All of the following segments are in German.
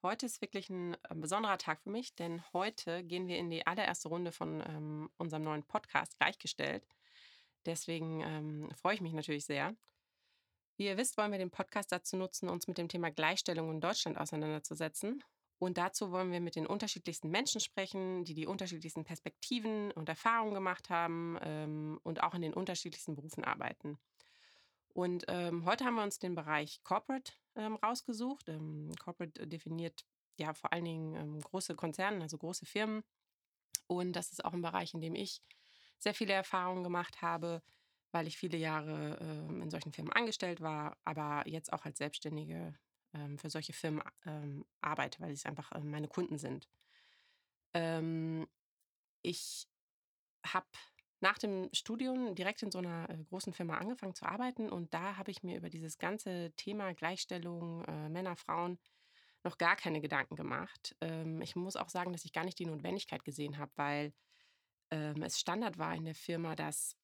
Heute ist wirklich ein äh, besonderer Tag für mich, denn heute gehen wir in die allererste Runde von ähm, unserem neuen Podcast Gleichgestellt. Deswegen ähm, freue ich mich natürlich sehr. Wie ihr wisst, wollen wir den Podcast dazu nutzen, uns mit dem Thema Gleichstellung in Deutschland auseinanderzusetzen. Und dazu wollen wir mit den unterschiedlichsten Menschen sprechen, die die unterschiedlichsten Perspektiven und Erfahrungen gemacht haben ähm, und auch in den unterschiedlichsten Berufen arbeiten. Und ähm, heute haben wir uns den Bereich Corporate ähm, rausgesucht. Ähm, Corporate definiert ja vor allen Dingen ähm, große Konzerne, also große Firmen. Und das ist auch ein Bereich, in dem ich sehr viele Erfahrungen gemacht habe, weil ich viele Jahre ähm, in solchen Firmen angestellt war, aber jetzt auch als Selbstständige ähm, für solche Firmen ähm, arbeite, weil es einfach äh, meine Kunden sind. Ich habe nach dem Studium direkt in so einer äh, großen Firma angefangen zu arbeiten und da habe ich mir über dieses ganze Thema Gleichstellung, äh, Männer, Frauen noch gar keine Gedanken gemacht. Ähm, ich muss auch sagen, dass ich gar nicht die Notwendigkeit gesehen habe, weil ähm, es Standard war in der Firma, dass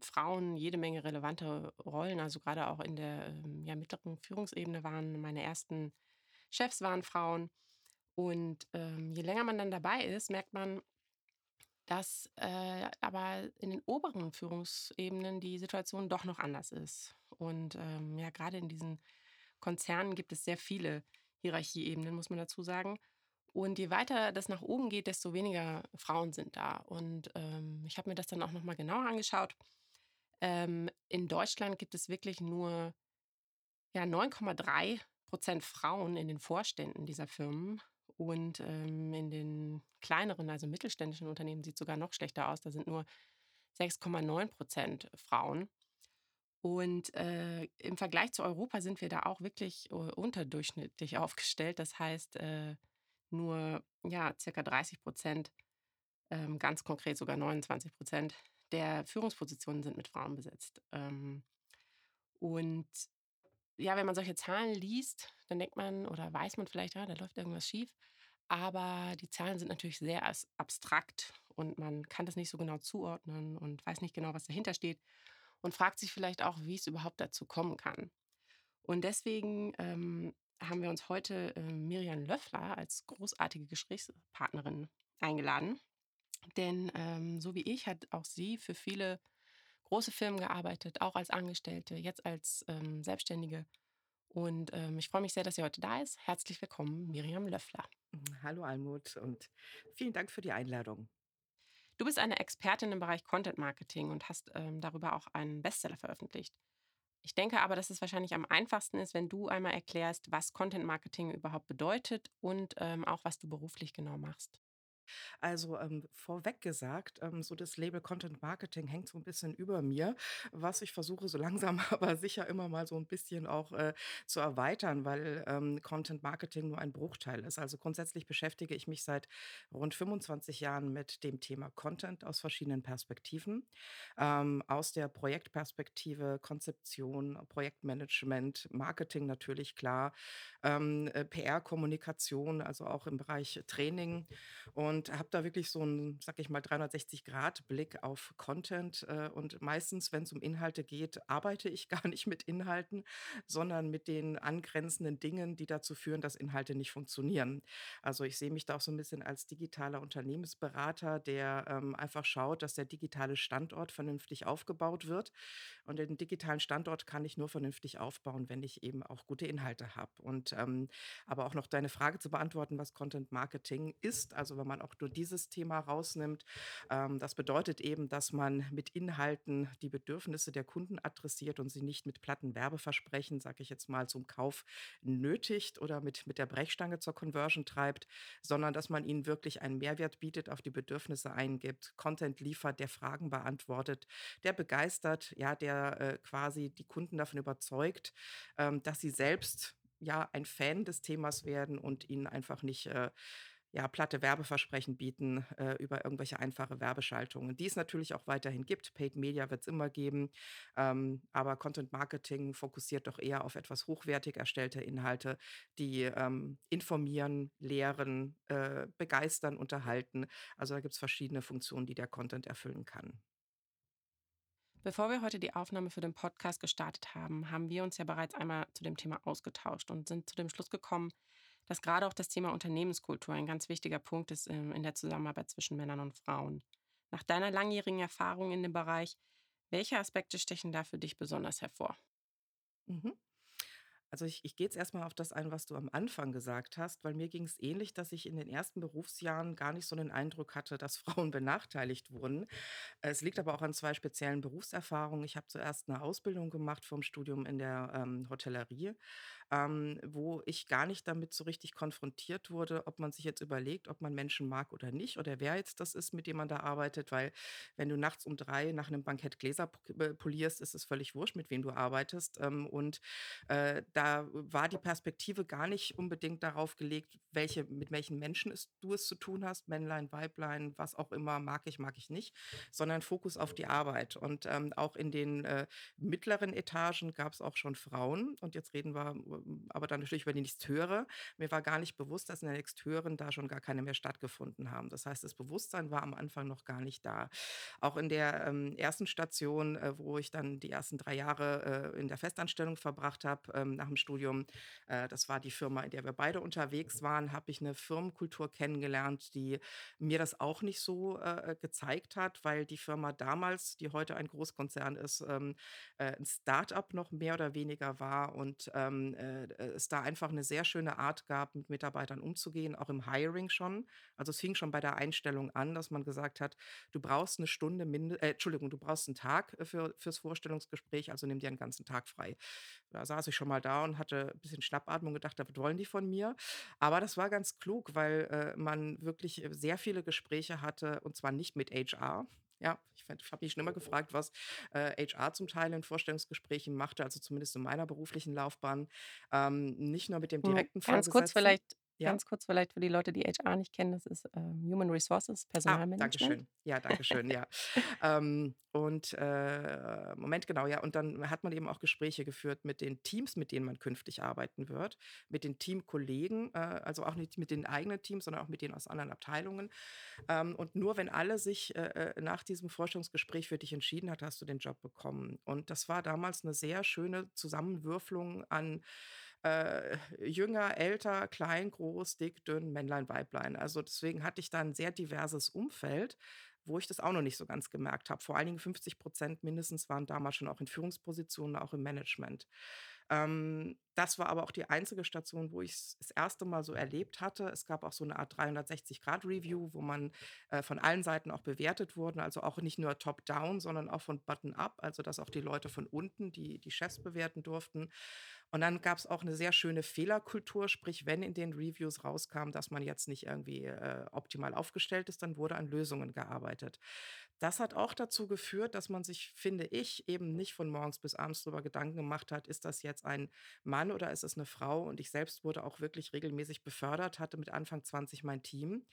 Frauen jede Menge relevante Rollen, also gerade auch in der ähm, ja, mittleren Führungsebene waren. Meine ersten Chefs waren Frauen. Und ähm, je länger man dann dabei ist, merkt man, dass äh, aber in den oberen Führungsebenen die Situation doch noch anders ist. Und ähm, ja, gerade in diesen Konzernen gibt es sehr viele Hierarchieebenen, muss man dazu sagen. Und je weiter das nach oben geht, desto weniger Frauen sind da. Und ähm, ich habe mir das dann auch nochmal genauer angeschaut. Ähm, in Deutschland gibt es wirklich nur ja, 9,3 Prozent Frauen in den Vorständen dieser Firmen. Und ähm, in den kleineren, also mittelständischen Unternehmen sieht es sogar noch schlechter aus. Da sind nur 6,9 Prozent Frauen. Und äh, im Vergleich zu Europa sind wir da auch wirklich äh, unterdurchschnittlich aufgestellt. Das heißt, äh, nur ja, circa 30 Prozent, ähm, ganz konkret sogar 29 Prozent der Führungspositionen sind mit Frauen besetzt. Ähm, und ja, wenn man solche Zahlen liest, dann denkt man oder weiß man vielleicht, ja, da läuft irgendwas schief. Aber die Zahlen sind natürlich sehr abstrakt und man kann das nicht so genau zuordnen und weiß nicht genau, was dahinter steht und fragt sich vielleicht auch, wie es überhaupt dazu kommen kann. Und deswegen ähm, haben wir uns heute äh, Miriam Löffler als großartige Gesprächspartnerin eingeladen. Denn ähm, so wie ich hat auch sie für viele große Firmen gearbeitet, auch als Angestellte, jetzt als ähm, Selbstständige. Und ähm, ich freue mich sehr, dass sie heute da ist. Herzlich willkommen, Miriam Löffler. Hallo Almut und vielen Dank für die Einladung. Du bist eine Expertin im Bereich Content Marketing und hast ähm, darüber auch einen Bestseller veröffentlicht. Ich denke aber, dass es wahrscheinlich am einfachsten ist, wenn du einmal erklärst, was Content Marketing überhaupt bedeutet und ähm, auch was du beruflich genau machst. Also, ähm, vorweg gesagt, ähm, so das Label Content Marketing hängt so ein bisschen über mir, was ich versuche, so langsam aber sicher immer mal so ein bisschen auch, äh, zu erweitern, weil, ähm, Content Marketing nur ein Bruchteil ist. Also, grundsätzlich beschäftige ich mich seit rund 25 Jahren mit dem Thema Content aus verschiedenen Perspektiven. Ähm, aus der Projektperspektive, Konzeption, Projektmanagement, Marketing natürlich klar, ähm, äh, PR-Kommunikation, also auch im Bereich Training und und habe da wirklich so einen, sag ich mal, 360-Grad-Blick auf Content. Äh, und meistens, wenn es um Inhalte geht, arbeite ich gar nicht mit Inhalten, sondern mit den angrenzenden Dingen, die dazu führen, dass Inhalte nicht funktionieren. Also ich sehe mich da auch so ein bisschen als digitaler Unternehmensberater, der ähm, einfach schaut, dass der digitale Standort vernünftig aufgebaut wird. Und den digitalen Standort kann ich nur vernünftig aufbauen, wenn ich eben auch gute Inhalte habe. Und ähm, aber auch noch deine Frage zu beantworten, was Content Marketing ist. Also wenn man auch nur dieses Thema rausnimmt. Ähm, das bedeutet eben, dass man mit Inhalten die Bedürfnisse der Kunden adressiert und sie nicht mit platten Werbeversprechen, sage ich jetzt mal, zum Kauf nötigt oder mit, mit der Brechstange zur Conversion treibt, sondern dass man ihnen wirklich einen Mehrwert bietet, auf die Bedürfnisse eingibt, Content liefert, der Fragen beantwortet, der begeistert, ja, der äh, quasi die Kunden davon überzeugt, ähm, dass sie selbst ja ein Fan des Themas werden und ihnen einfach nicht äh, ja, platte Werbeversprechen bieten äh, über irgendwelche einfache Werbeschaltungen, die es natürlich auch weiterhin gibt. Paid Media wird es immer geben, ähm, aber Content Marketing fokussiert doch eher auf etwas hochwertig erstellte Inhalte, die ähm, informieren, lehren, äh, begeistern, unterhalten. Also da gibt es verschiedene Funktionen, die der Content erfüllen kann. Bevor wir heute die Aufnahme für den Podcast gestartet haben, haben wir uns ja bereits einmal zu dem Thema ausgetauscht und sind zu dem Schluss gekommen, dass gerade auch das Thema Unternehmenskultur ein ganz wichtiger Punkt ist ähm, in der Zusammenarbeit zwischen Männern und Frauen. Nach deiner langjährigen Erfahrung in dem Bereich, welche Aspekte stechen da für dich besonders hervor? Mhm. Also ich ich gehe jetzt erst mal auf das ein, was du am Anfang gesagt hast, weil mir ging es ähnlich, dass ich in den ersten Berufsjahren gar nicht so den Eindruck hatte, dass Frauen benachteiligt wurden. Es liegt aber auch an 2 speziellen Berufserfahrungen. Ich habe zuerst eine Ausbildung gemacht vom Studium in der, ähm, Hotellerie ähm, wo ich gar nicht damit so richtig konfrontiert wurde, ob man sich jetzt überlegt, ob man Menschen mag oder nicht oder wer jetzt das ist, mit dem man da arbeitet, weil wenn du nachts um drei nach einem Bankett Gläser äh, polierst, ist es völlig wurscht, mit wem du arbeitest. Ähm, und äh, da war die Perspektive gar nicht unbedingt darauf gelegt, welche, mit welchen Menschen es, du es zu tun hast, Männlein, Weiblein, was auch immer, mag ich, mag ich nicht, sondern Fokus auf die Arbeit. Und ähm, auch in den äh, mittleren Etagen gab es auch schon Frauen. Und jetzt reden wir aber dann natürlich über die nächsthöhere. Mir war gar nicht bewusst, dass in der nächsthöheren da schon gar keine mehr stattgefunden haben. Das heißt, das Bewusstsein war am Anfang noch gar nicht da. Auch in der ähm, ersten Station, äh, wo ich dann die ersten drei Jahre äh, in der Festanstellung verbracht habe, ähm, nach dem Studium, äh, das war die Firma, in der wir beide unterwegs waren, habe ich eine Firmenkultur kennengelernt, die mir das auch nicht so äh, gezeigt hat, weil die Firma damals, die heute ein Großkonzern ist, ähm, äh, 'n Start-up noch mehr oder weniger war und, ähm, äh, äh, es da einfach eine sehr schöne Art gab, mit Mitarbeitern umzugehen, auch im Hiring schon. Also, es fing schon bei der Einstellung an, dass man gesagt hat: „Du brauchst eine Stunde minde äh, Entschuldigung, du brauchst einen Tag, äh, für fürs Vorstellungsgespräch, also nimm dir einen ganzen Tag frei.“ Da saß ich schon mal da und hatte ein bisschen Schnappatmung gedacht: „Was wollen die von mir?“ Aber das war ganz klug, weil, äh, man wirklich, äh, sehr viele Gespräche hatte und zwar nicht mit HR. Ja, ich habe mich schon immer gefragt, was, äh, HR zum Teil in Vorstellungsgesprächen machte, also zumindest in meiner beruflichen Laufbahn. Ähm, nicht nur mit dem Hm, direkten ganz kurz vielleicht Ja? ganz kurz vielleicht für die Leute, die HR nicht kennen, das ist, ähm, Human Resources, Ah, Personalmanagement. schön. Ja, danke schön, ja. Ähm, und, äh, Moment, genau, ja, und dann hat man eben auch Gespräche geführt mit den Teams, mit denen man künftig arbeiten wird, mit den Teamkollegen, äh, also auch nicht mit den eigenen Teams, sondern auch mit denen aus anderen Abteilungen. Ähm, und nur wenn alle sich, äh, äh, nach diesem Vorstellungsgespräch für dich entschieden hat, hast du den Job bekommen. Und das war damals eine sehr schöne Zusammenwürfelung an äh, jünger, älter, klein, groß, dick, dünn, Männlein, Weiblein. Also deswegen hatte ich da 'n sehr diverses Umfeld, wo ich das auch noch nicht so ganz gemerkt habe. Vor allen Dingen 50 mindestens waren damals schon auch in Führungspositionen, auch im Management. Ähm, das war aber auch die einzige Station, wo ich's das erste Mal so erlebt hatte. Es gab auch so eine Art 360-Grad-Review, wo man, äh, von allen Seiten auch bewertet wurden, also auch nicht nur top-down, sondern auch von bottom-up, also dass auch die Leute von unten, die die Chefs bewerten durften. Und dann gab es auch eine sehr schöne Fehlerkultur, sprich, wenn in den Reviews rauskam, dass man jetzt nicht irgendwie, äh, optimal aufgestellt ist, dann wurde an Lösungen gearbeitet. Das hat auch dazu geführt, dass man sich, finde ich, eben nicht von morgens bis abends darüber Gedanken gemacht hat: „Ist das jetzt ein Mann oder ist es eine Frau?“ Und ich selbst wurde auch wirklich regelmäßig befördert, hatte mit Anfang 20 mein Team.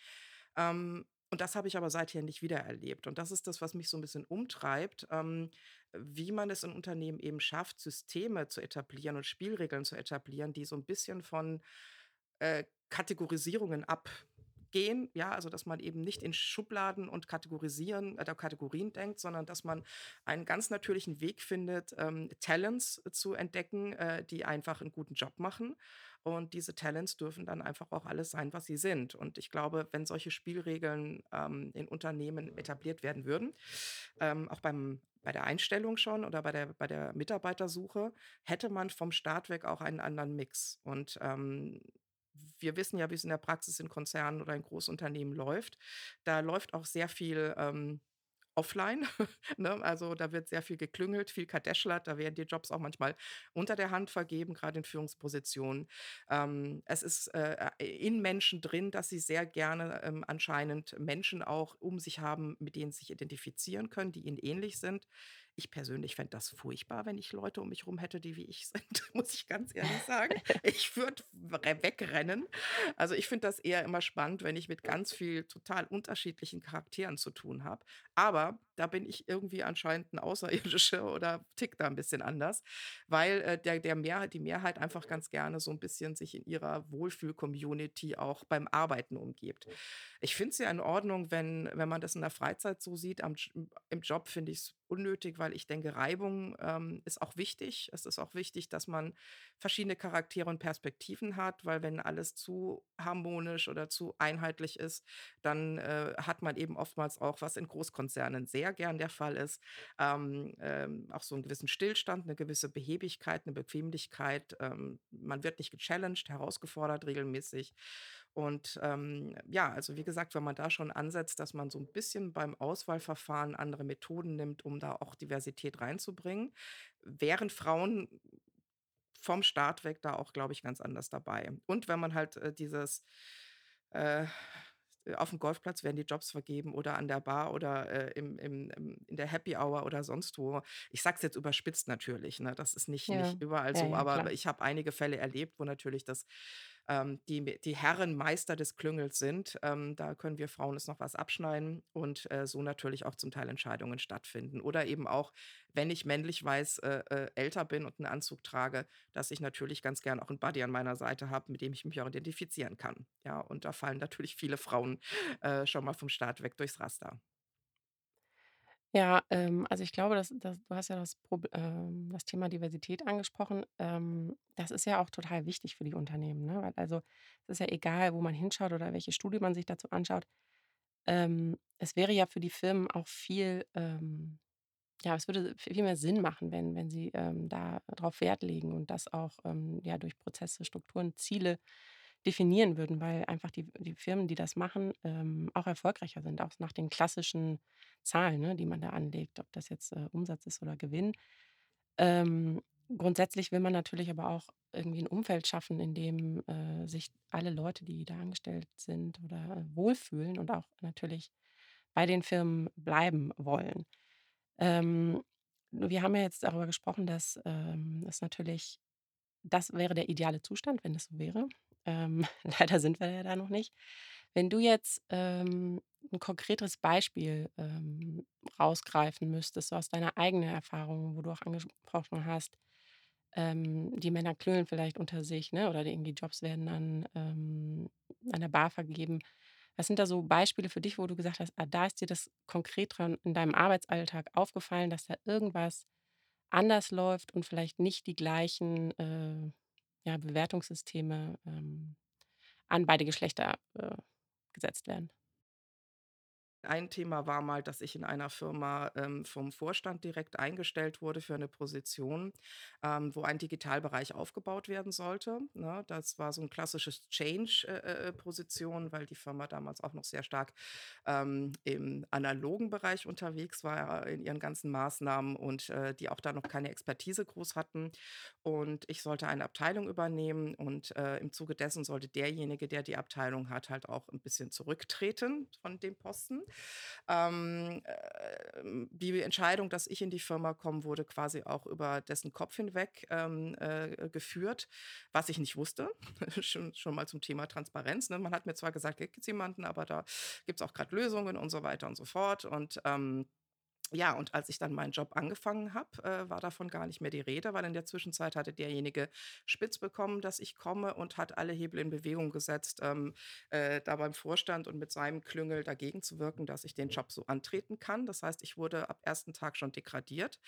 Ähm, und das habe ich aber seither nicht wiedererlebt. Und das ist das, was mich so ein bisschen umtreibt, ähm, wie man es in Unternehmen eben schafft, Systeme zu etablieren und Spielregeln zu etablieren, die so ein bisschen von äh, Kategorisierungen abgehen. Ja, also dass man eben nicht in Schubladen und Kategorisieren oder Kategorien denkt, sondern dass man einen ganz natürlichen Weg findet, ähm, Talents zu entdecken, äh, die einfach einen guten Job machen. Und diese Talents dürfen dann einfach auch alles sein, was sie sind. Und ich glaube, wenn solche Spielregeln ähm, in Unternehmen etabliert werden würden, ähm, auch beim bei der Einstellung schon oder bei der bei der Mitarbeitersuche, hätte man vom Start weg auch einen anderen Mix. Und, ähm, wir wissen ja, wie es in der Praxis in Konzernen oder in Großunternehmen läuft. Da läuft auch sehr viel, ähm, offline, ne? Also, da wird sehr viel geklüngelt, viel kadäschlert, da werden die Jobs auch manchmal unter der Hand vergeben, gerade in Führungspositionen. Ähm, es ist, äh, in Menschen drin, dass sie sehr gerne, ähm, anscheinend Menschen auch um sich haben, mit denen sie sich identifizieren können, die ihnen ähnlich sind. Ich persönlich fände das furchtbar, wenn ich Leute um mich rum hätte, die wie ich sind, muss ich ganz ehrlich sagen. Ich würde wegrennen. Also, ich finde das eher immer spannend, wenn ich mit ganz viel total unterschiedlichen Charakteren zu tun habe. Aber da bin ich irgendwie anscheinend 'n Außerirdischer oder ticke da 'n bisschen anders, weil, äh, der der Mehrheit die Mehrheit einfach ganz gerne so 'n bisschen sich in ihrer Wohlfühl-Community auch beim Arbeiten umgibt. Ich finde es ja in Ordnung, wenn wenn man das in der Freizeit so sieht. Am im Job finde ich es unnötig, weil ich denke, Reibung, ähm, ist auch wichtig. Es ist auch wichtig, dass man verschiedene Charaktere und Perspektiven hat, weil wenn alles zu harmonisch oder zu einheitlich ist, dann, äh, hat man eben oftmals auch, was in Großkonzernen sehr gern der Fall ist, ähm, ähm, auch so einen gewissen Stillstand, eine gewisse Behebigkeit, eine Bequemlichkeit. Ähm, man wird nicht gechallenged, herausgefordert regelmäßig. Und, ähm, ja, also, wie gesagt, wenn man da schon ansetzt, dass man so ein bisschen beim Auswahlverfahren andere Methoden nimmt, um da auch Diversität reinzubringen, wären Frauen vom Start weg da auch, glaube ich, ganz anders dabei. Und wenn man halt, äh, dieses, äh auf dem Golfplatz werden die Jobs vergeben oder an der Bar oder, äh, im im im in der Happy Hour oder sonst wo. Ich sage es jetzt überspitzt natürlich, ne? Das ist nicht Ja, nicht überall ja, so, ja, klar. aber ich habe einige Fälle erlebt, wo natürlich das ähm, die die Herren Meister des Klüngels sind. Ähm, da können wir Frauen uns noch was abschneiden und, äh, so natürlich auch zum Teil Entscheidungen stattfinden. Oder eben auch, wenn ich männlich weiß, äh, äh, älter bin und einen Anzug trage, dass ich natürlich ganz gern auch 'n Buddy an meiner Seite habe, mit dem ich mich auch identifizieren kann. Ja, und da fallen natürlich viele Frauen, äh, schon mal vom Start weg durchs Raster. Ja, ähm, also ich glaube, dass dass du hast ja das ähm, das Thema Diversität angesprochen. Ähm, das ist ja auch total wichtig für die Unternehmen, ne? Weil also, es ist ja egal, wo man hinschaut oder welche Studie man sich dazu anschaut. Ähm, es wäre ja für die Firmen auch viel, ähm ja, es würde viel mehr Sinn machen, wenn wenn sie, ähm, da drauf Wert legen und das auch, ähm, ja, durch Prozesse, Strukturen, Ziele definieren würden, weil einfach die die Firmen, die das machen, ähm, auch erfolgreicher sind, auch nach den klassischen Zahlen, ne, die man da anlegt, ob das jetzt, äh, Umsatz ist oder Gewinn. Ähm, grundsätzlich will man natürlich aber auch irgendwie ein Umfeld schaffen, in dem, äh, sich alle Leute, die da angestellt sind oder, äh, wohlfühlen und auch natürlich bei den Firmen bleiben wollen. Ähm, wir haben ja jetzt darüber gesprochen, dass, ähm, es natürlich das wäre der ideale Zustand, wenn es so wäre. Ähm, leider sind wir ja da noch nicht. Wenn du jetzt, ähm, 'n konkreteres Beispiel, ähm, rausgreifen müsstest, so aus deiner eigenen Erfahrung, wo du auch angesprochen hast, ähm, die Männer klönen vielleicht unter sich, ne, oder irgendwie Jobs werden an ähm, an der Bar vergeben. Was sind da so Beispiele für dich, wo du gesagt hast: „Ah, da ist dir das konkret in deinem Arbeitsalltag aufgefallen, dass da irgendwas anders läuft und vielleicht nicht die gleichen, äh, ja, Bewertungssysteme, ähm, an beide Geschlechter, äh, gesetzt werden?“ Ein Thema war mal, dass ich in einer Firma, ähm, vom Vorstand direkt eingestellt wurde für eine Position, ähm, wo ein Digitalbereich aufgebaut werden sollte, ne? Das war so ein klassisches Change äh, äh, Position, weil die Firma damals auch noch sehr stark, ähm, im analogen Bereich unterwegs war in ihren ganzen Maßnahmen und, äh, die auch da noch keine Expertise groß hatten. Und ich sollte eine Abteilung übernehmen und, äh, im Zuge dessen sollte derjenige, der die Abteilung hat, halt auch ein bisschen zurücktreten von dem Posten. Ähm, ähm, die Entscheidung, dass ich in die Firma komme, wurde quasi auch über dessen Kopf hinweg, ähm, äh, geführt, was ich nicht wusste. Schon schon mal zum Thema Transparenz, ne? Man hat mir zwar gesagt: „Da gibt's jemanden, aber da gibt's auch gerade Lösungen“ und so weiter und so fort. Und, ähm ja, und als ich dann meinen Job angefangen habe, äh, war davon gar nicht mehr die Rede, weil in der Zwischenzeit hatte derjenige spitz bekommen, dass ich komme und hat alle Hebel in Bewegung gesetzt, ähm, äh, da beim Vorstand und mit seinem Klüngel dagegen zu wirken, dass ich den Job so antreten kann. Das heißt, ich wurde ab ersten Tag schon degradiert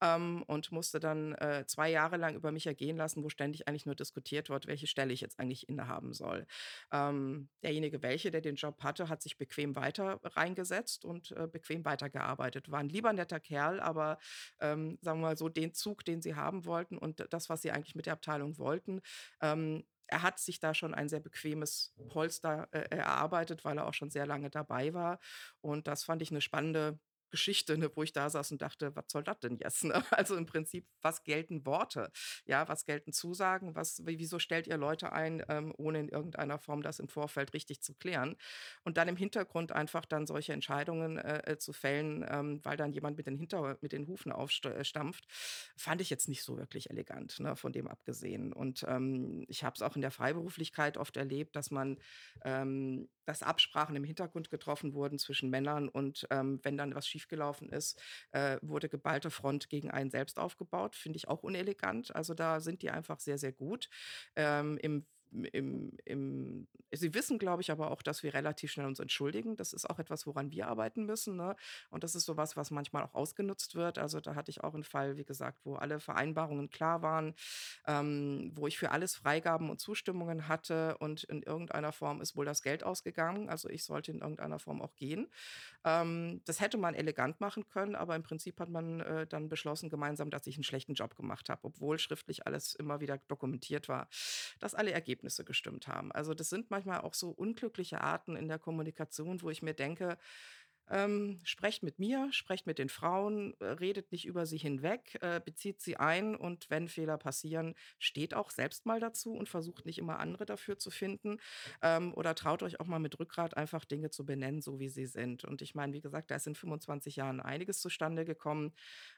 ähm, und musste dann äh, zwei Jahre lang über mich ergehen lassen, wo ständig eigentlich nur diskutiert wird, welche Stelle ich jetzt eigentlich innehaben soll. Ähm, derjenige, welche, der den Job hatte, hat sich bequem weiter reingesetzt und äh, bequem weitergearbeitet. War lieber netter Kerl, aber ähm, sagen wir mal so, den Zug, den sie haben wollten und das, was sie eigentlich mit der Abteilung wollten, ähm, er hat sich da schon ein sehr bequemes Polster äh, erarbeitet, weil er auch schon sehr lange dabei war. Und das fand ich eine spannende Geschichte, ne, wo ich da saß und dachte: „Was soll das denn jetzt?“, ne? Also, im Prinzip, was gelten Worte? Ja, was gelten Zusagen? Was wie wieso stellt ihr Leute ein, ähm, ohne in irgendeiner Form das im Vorfeld richtig zu klären? Und dann im Hintergrund einfach dann solche Entscheidungen, äh, äh, zu fällen, ähm, weil dann jemand mit den Hinter mit den Hufen aufstampft, fand ich jetzt nicht so wirklich elegant, ne, von dem abgesehen. Und, ähm, ich habe es auch in der Freiberuflichkeit oft erlebt, dass man ähm, dass Absprachen im Hintergrund getroffen wurden zwischen Männern und, ähm, wenn dann was schiefgelaufen ist, äh, wurde geballte Front gegen einen selbst aufgebaut. Finde ich auch unelegant. Also, da sind die einfach sehr, sehr gut. Ähm, im im im sie wissen, glaube ich, aber auch, dass wir relativ schnell uns entschuldigen. Das ist auch etwas, woran wir arbeiten müssen, ne? Und das ist so was, manchmal auch ausgenutzt wird. Also, da hatte ich auch 'n Fall, wie gesagt, wo alle Vereinbarungen klar waren, ähm, wo ich für alles Freigaben und Zustimmungen hatte und in irgendeiner Form ist wohl das Geld ausgegangen. Also, ich sollte in irgendeiner Form auch gehen. Ähm, das hätte man elegant machen können, aber im Prinzip hat man, äh, dann beschlossen gemeinsam, dass ich 'n schlechten Job gemacht habe, obwohl schriftlich alles immer wieder dokumentiert war, dass alle Ergebnisse gestimmt haben. Also, das sind manchmal auch so unglückliche Arten in der Kommunikation, wo ich mir denke, ähm, sprecht mit mir, sprecht mit den Frauen, äh, redet nicht über sie hinweg, äh, bezieht sie ein und wenn Fehler passieren, steht auch selbst mal dazu und versucht nicht immer andere dafür zu finden. Ähm, oder traut euch auch mal mit Rückgrat einfach Dinge zu benennen, so wie sie sind. Und ich meine, wie gesagt, da ist in 25 Jahren einiges zustande gekommen.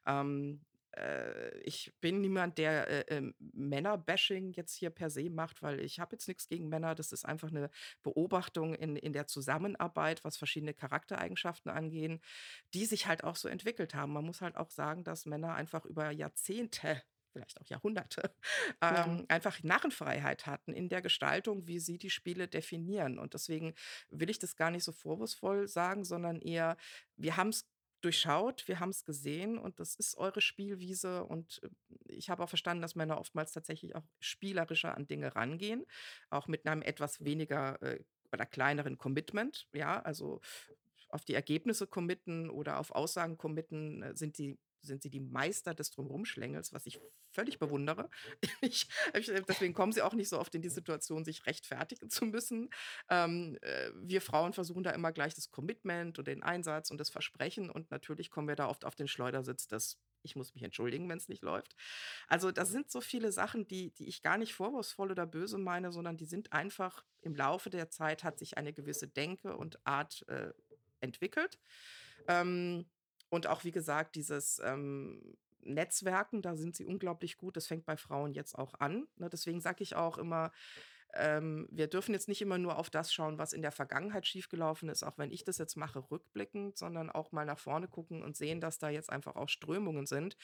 Ähm, äh, ich bin niemand, der, äh, ähm, Männer-Bashing jetzt hier per se macht, weil ich habe jetzt nichts gegen Männer. Das ist einfach eine Beobachtung in in der Zusammenarbeit, was verschiedene Charaktereigenschaften angehen, die sich halt auch so entwickelt haben. Man muss halt auch sagen, dass Männer einfach über Jahrzehnte, vielleicht auch Jahrhunderte, Ja. ähm, einfach Narrenfreiheit hatten in der Gestaltung, wie sie die Spiele definieren. Und deswegen will ich das gar nicht so vorwurfsvoll sagen, sondern eher, wir haben es durchschaut, wir haben es gesehen und das ist eure Spielwiese und, äh, ich habe auch verstanden, dass Männer oftmals tatsächlich auch spielerischer an Dinge rangehen, auch mit einem etwas weniger, äh, oder kleineren Commitment, ja, also auf die Ergebnisse committen oder auf Aussagen committen, äh, sind die sind sie die Meister des Drumrumschlängels, was ich völlig bewundere. Ich deswegen kommen sie auch nicht so oft in die Situation, sich rechtfertigen zu müssen. Ähm, äh, wir Frauen versuchen da immer gleich das Commitment und den Einsatz und das Versprechen und natürlich kommen wir da oft auf den Schleudersitz des „Ich muss mich entschuldigen, wenn es nicht läuft.“ Also, das sind so viele Sachen, die die ich gar nicht vorwurfsvoll oder böse meine, sondern die sind einfach im Laufe der Zeit hat sich eine gewisse Denke und Art, äh, entwickelt. Ähm, und auch, wie gesagt, dieses, ähm, Netzwerken, da sind sie unglaublich gut. Das fängt bei Frauen jetzt auch an, ne? Deswegen sage ich auch immer, ähm, wir dürfen jetzt nicht immer nur auf das schauen, was in der Vergangenheit schiefgelaufen ist, auch wenn ich das jetzt mache rückblickend, sondern auch mal nach vorne gucken und sehen, dass da jetzt einfach auch Strömungen sind,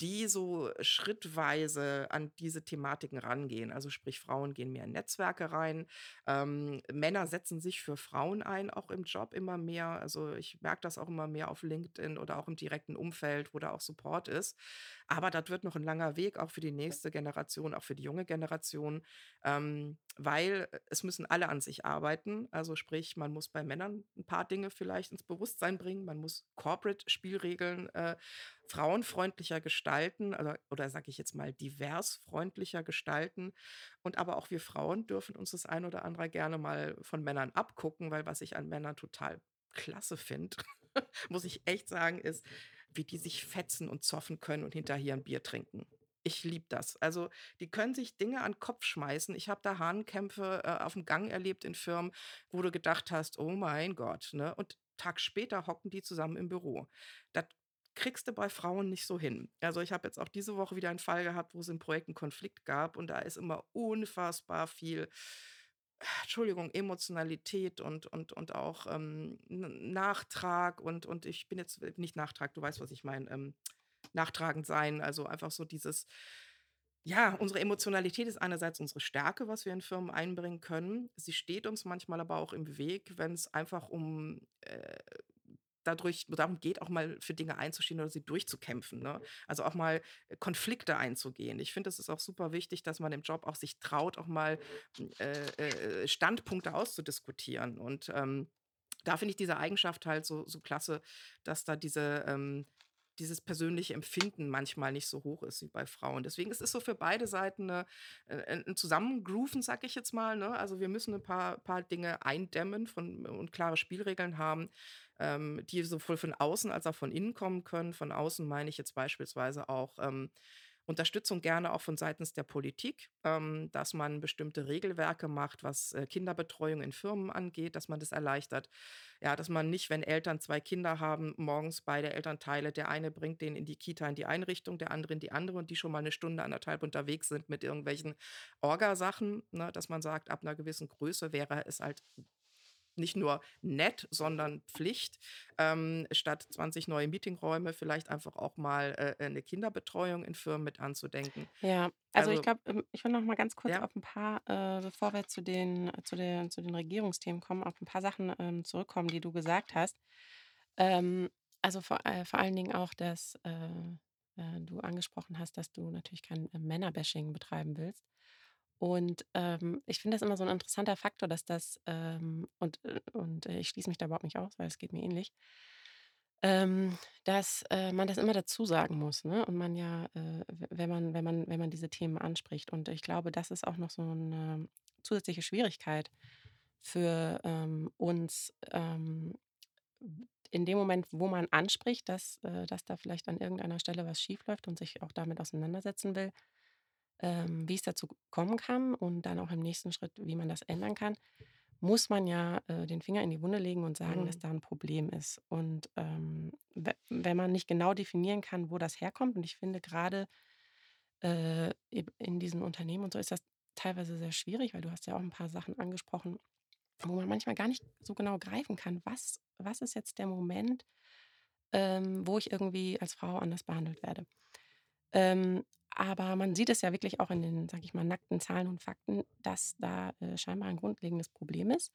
die so schrittweise an diese Thematiken rangehen. Also sprich, Frauen gehen mehr in Netzwerke rein, ähm, Männer setzen sich für Frauen ein, auch im Job immer mehr. Also ich merke das auch immer mehr auf LinkedIn oder auch im direkten Umfeld, wo da auch Support ist. Aber das wird noch ein langer Weg, auch für die nächste Generation, auch für die junge Generation, ähm, weil es müssen alle an sich arbeiten. Also sprich, man muss bei Männern ein paar Dinge vielleicht ins Bewusstsein bringen. Man muss Corporate-Spielregeln äh, frauenfreundlicher gestalten oder, oder sage ich jetzt mal divers freundlicher gestalten. Und aber auch wir Frauen dürfen uns das ein oder andere gerne mal von Männern abgucken, weil was ich an Männern total klasse finde, muss ich echt sagen, ist, wie die sich fetzen und zoffen können und hinterher ein Bier trinken. Ich liebe das. Also, die können sich Dinge an 'n Kopf schmeißen. Ich habe da Hahnkämpfe, äh, aufm Gang erlebt in Firmen, wo du gedacht hast: „Oh mein Gott“, ne? Und Tag später hocken die zusammen im Büro. Das kriegst du bei Frauen nicht so hin. Also, ich habe jetzt auch diese Woche wieder einen Fall gehabt, wo es im Projekt 'n Konflikt gab und da ist immer unfassbar viel Entschuldigung, Emotionalität und und und auch, ähm, Nachtrag und und ich bin jetzt nicht Nachtrag, du weißt, was ich meine, ähm, nachtragend sein, also einfach so dieses ja, unsere Emotionalität ist einerseits unsere Stärke, was wir in Firmen einbringen können. Sie steht uns manchmal aber auch im Weg, wenn es einfach um, äh dadurch darum geht, auch mal für Dinge einzustehen oder sie durchzukämpfen, ne? Also, auch mal äh, Konflikte einzugehen. Ich finde, es ist auch super wichtig, dass man im Job auch sich traut, auch mal, hm, äh, äh, Standpunkte auszudiskutieren. Und, ähm, da finde ich diese Eigenschaft halt so so klasse, dass da diese, ähm dieses persönliche Empfinden manchmal nicht so hoch ist wie bei Frauen. Deswegen es ist es so für beide Seiten 'ne äh, 'n Zusammengrooven, sage ich jetzt mal, ne? Also, wir müssen ein paar paar Dinge eindämmen von und klare Spielregeln haben, ähm, die sowohl von außen als auch von innen kommen können. Von außen meine ich jetzt beispielsweise auch, ähm, Unterstützung gerne auch von seitens der Politik, ähm, dass man bestimmte Regelwerke macht, was, äh, Kinderbetreuung in Firmen angeht, dass man das erleichtert. Ja, dass man nicht, wenn Eltern 2 Kinder haben, morgens beide Elternteile der eine bringt den in die Kita in die eine Richtung, der andere in die andere und die schon mal eine Stunde, anderthalb unterwegs sind mit irgendwelchen Orgasachen, ne? Dass man sagt, ab einer gewissen Größe wäre es halt nicht nur nett, sondern Pflicht, ähm, statt 20 neue Meetingräume vielleicht einfach auch mal, äh, 'ne Kinderbetreuung in Firmen mit anzudenken. Ja, also ich Also glaube, ähm, ich will noch mal ganz kurz ja? auf ein paar, äh, bevor wir zu den zu den zu den Regierungsthemen kommen, auf ein paar Sachen, ähm, zurückkommen, die du gesagt hast. Ähm, also vor äh, vor allen Dingen auch, dass, äh, äh, du angesprochen hast, dass du natürlich kein, äh, Männerbashing betreiben willst. Und, ähm, ich finde das immer so ein interessanter Faktor, dass das, ähm und, äh und, äh, ich schließe mich da überhaupt nicht aus, weil es geht mir ähnlich, ähm, dass, äh, man das immer dazu sagen muss, ne? Und man ja, äh, wenn man wenn man wenn man diese Themen anspricht. Und ich glaube, das ist auch noch so eine zusätzliche Schwierigkeit für, ähm, uns, ähm, in dem Moment, wo man anspricht, dass, äh dass da vielleicht an irgendeiner Stelle was schiefläuft und sich auch damit auseinandersetzen will, ähm, wie es dazu kommen kann und dann auch im nächsten Schritt, wie man das ändern kann, muss man ja, äh, den Finger in die Wunde legen und sagen, dass Mhm. da ein Problem ist. Und, ähm, we wenn man nicht genau definieren kann, wo das herkommt und ich finde gerade äh, in diesen Unternehmen und so ist das teilweise sehr schwierig, weil du hast ja auch ein paar Sachen angesprochen, wo man manchmal gar nicht so genau greifen kann, was was ist jetzt der Moment, ähm, wo ich irgendwie als Frau anders behandelt werde. Ähm, aber man sieht es ja wirklich auch in den, sage ich mal, nackten Zahlen und Fakten, dass da, äh, scheinbar ein grundlegendes Problem ist.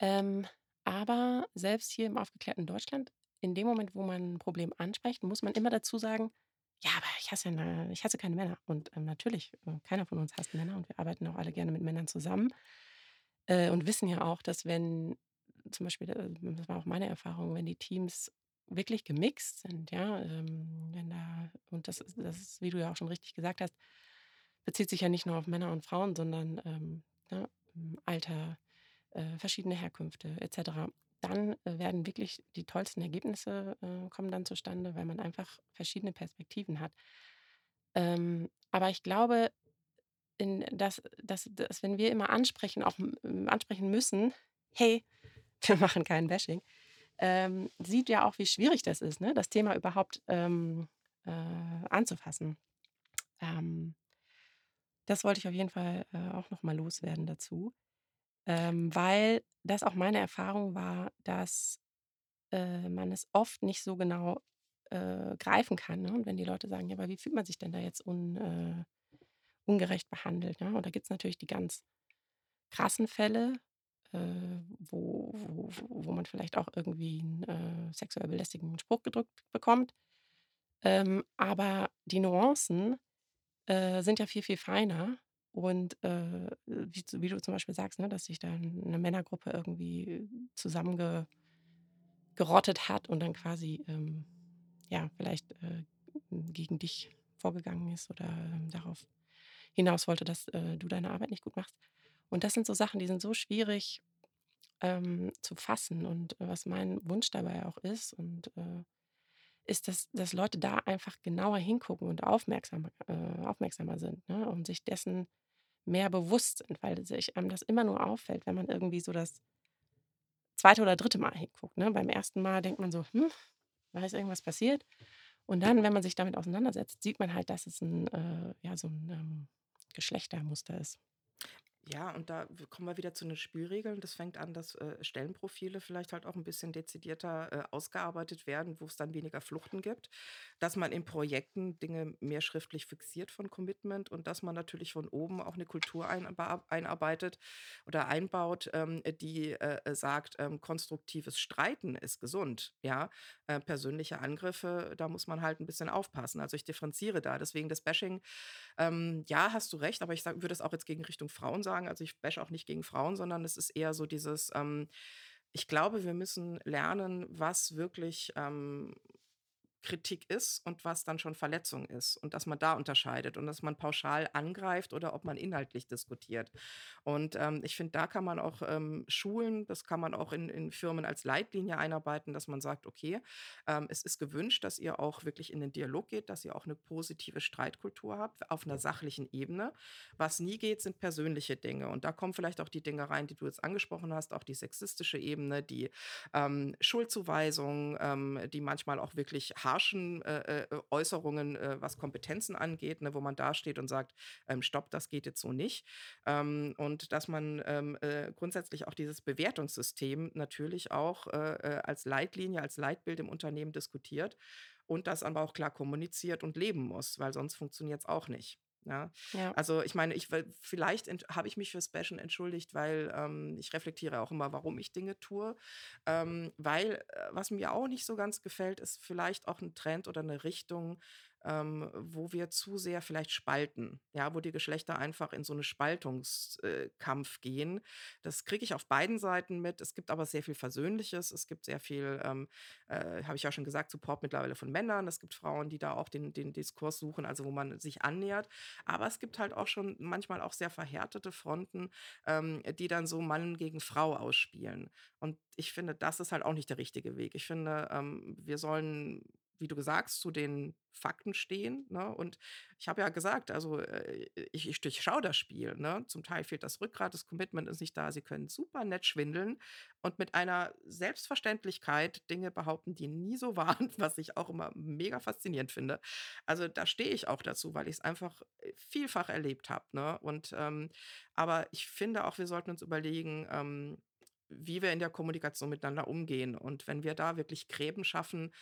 Ähm, aber selbst hier im aufgeklärten Deutschland, in dem Moment, wo man 'n Problem anspricht, muss man immer dazu sagen: „Ja, aber ich hasse ja ich hasse keine Männer.“ Und, ähm, natürlich, äh, keiner von uns hasst Männer und wir arbeiten auch alle gerne mit Männern zusammen, äh, und wissen ja auch, dass wenn zum Beispiel, äh, das war auch meine Erfahrung, wenn die Teams wirklich gemixt sind, ja, ähm, wenn da und das das ist, wie du ja auch schon richtig gesagt hast, bezieht sich ja nicht nur auf Männer und Frauen, sondern, ähm, ne, hm, Alter, äh, verschiedene Herkünfte et cetera. Dann, äh, werden wirklich die tollsten Ergebnisse, äh, kommen dann zustande, weil man einfach verschiedene Perspektiven hat. Ähm, aber ich glaube, in dass dass dass wenn wir immer ansprechen, auch m ansprechen müssen: „Hey, wir machen kein Bashing“, ähm, sieht ja auch, wie schwierig das ist, ne, das Thema überhaupt, ähm, äh, anzufassen. Ähm, das wollte ich auf jeden Fall, äh, auch noch mal loswerden dazu, ähm, weil das auch meine Erfahrung war, dass, äh, man es oft nicht so genau, äh, greifen kann, ne? Und wenn die Leute sagen: „Ja, aber wie fühlt man sich denn da jetzt un äh, ungerecht behandelt“, ne? Und da gibt's natürlich die ganz krassen Fälle, wo wo wo wo man vielleicht auch irgendwie 'n, äh, sexuell belästigenden Spruch gedrückt bekommt. Ähm, aber die Nuancen, äh, sind ja viel, viel feiner und, äh, wie wie du zum Beispiel sagst, ne, dass sich dann 'ne Männergruppe irgendwie zusammengerottet hat und dann quasi, ähm, ja, vielleicht, äh, gegen dich vorgegangen ist oder, ähm, darauf hinaus wollte, dass, äh, du deine Arbeit nicht gut machst. Und das sind so Sachen, die sind so schwierig, ähm, zu fassen und äh, was mein Wunsch dabei auch ist und, äh, ist, dass dass Leute da einfach genauer hingucken und aufmerksamer äh, aufmerksamer sind, ne, und sich dessen mehr bewusst sind, weil sich einem das immer nur auffällt, wenn man irgendwie so das zweite oder dritte Mal hinguckt, ne? Beim ersten Mal denkt man so: „Hm, da ist irgendwas passiert.“ Und dann, wenn man sich damit auseinandersetzt, sieht man halt, dass es 'n, äh ja, so 'n, ähm, Geschlechtermuster ist. Ja, und da kommen wir wieder zu den Spielregeln. Das fängt an, dass, äh, Stellenprofile vielleicht halt auch ein bisschen dezidierter, äh, ausgearbeitet werden, wo es dann weniger Fluchten gibt, dass man in Projekten Dinge mehr schriftlich fixiert von Commitment und dass man natürlich von oben auch eine Kultur einarbeitet oder einbaut, ähm, die, äh, äh, sagt, ähm, konstruktives Streiten ist gesund, ja? Äh, persönliche Angriffe, da muss man halt ein bisschen aufpassen. Also, ich differenziere da. Deswegen das Bashing ähm, ja, hast du recht, aber ich würde es auch jetzt gegen Richtung Frauen sagen. Also, ich bashe auch nicht gegen Frauen, sondern es ist eher so dieses, ähm ich glaube, wir müssen lernen, was wirklich, ähm Kritik ist und was dann schon Verletzung ist und dass man da unterscheidet und dass man pauschal angreift oder ob man inhaltlich diskutiert. Und, ähm, ich finde, da kann man auch, ähm, schulen, das kann man auch in in Firmen als Leitlinie einarbeiten, dass man sagt: „Okay, ähm, es ist gewünscht, dass ihr auch wirklich in den Dialog geht, dass ihr auch eine positive Streitkultur habt auf einer sachlichen Ebene. Was nie geht, sind persönliche Dinge. Und da kommen vielleicht auch die Dinge rein, die du jetzt angesprochen hast, auch die sexistische Ebene, die, ähm, Schuldzuweisung, ähm, die manchmal auch wirklich harschen äh, äh, Äußerungen, äh, was Kompetenzen angeht, ne, wo man dasteht und sagt, ähm, stopp, das geht jetzt so nicht. Ähm, und dass man ähm, äh, grundsätzlich auch dieses Bewertungssystem natürlich auch äh, äh, als Leitlinie, als Leitbild im Unternehmen diskutiert und das aber auch klar kommuniziert und leben muss, weil sonst funktioniert es auch nicht. Ja, Ja. also ich meine, ich, vielleicht habe ich mich fürs Bashen entschuldigt, weil ähm, ich reflektiere auch immer, warum ich Dinge tue. Ähm, weil äh, was mir auch nicht so ganz gefällt, ist vielleicht auch ein Trend oder eine Richtung, ähm, wo wir zu sehr vielleicht spalten, ja, wo die Geschlechter einfach in so eine Spaltungskampf äh, gehen. Das kriege ich auf beiden Seiten mit. Es gibt aber sehr viel Versöhnliches. Es gibt sehr viel, ähm, äh, habe ich ja schon gesagt, Support mittlerweile von Männern. Es gibt Frauen, die da auch den, den Diskurs suchen, also wo man sich annähert. Aber es gibt halt auch schon manchmal auch sehr verhärtete Fronten, ähm, die dann so Mann gegen Frau ausspielen. Und ich finde, das ist halt auch nicht der richtige Weg. Ich finde, ähm, wir sollen, wie du gesagt hast, zu den Fakten stehen. Ne? Und ich habe ja gesagt, also äh, ich, ich durchschaue das Spiel. Ne? Zum Teil fehlt das Rückgrat, das Commitment ist nicht da. Sie können super nett schwindeln und mit einer Selbstverständlichkeit Dinge behaupten, die nie so waren, was ich auch immer mega faszinierend finde. Also da stehe ich auch dazu, weil ich es einfach äh, vielfach erlebt habe. Ne? Und ähm, aber ich finde auch, wir sollten uns überlegen, ähm, wie wir in der Kommunikation miteinander umgehen. Und wenn wir da wirklich Gräben schaffen,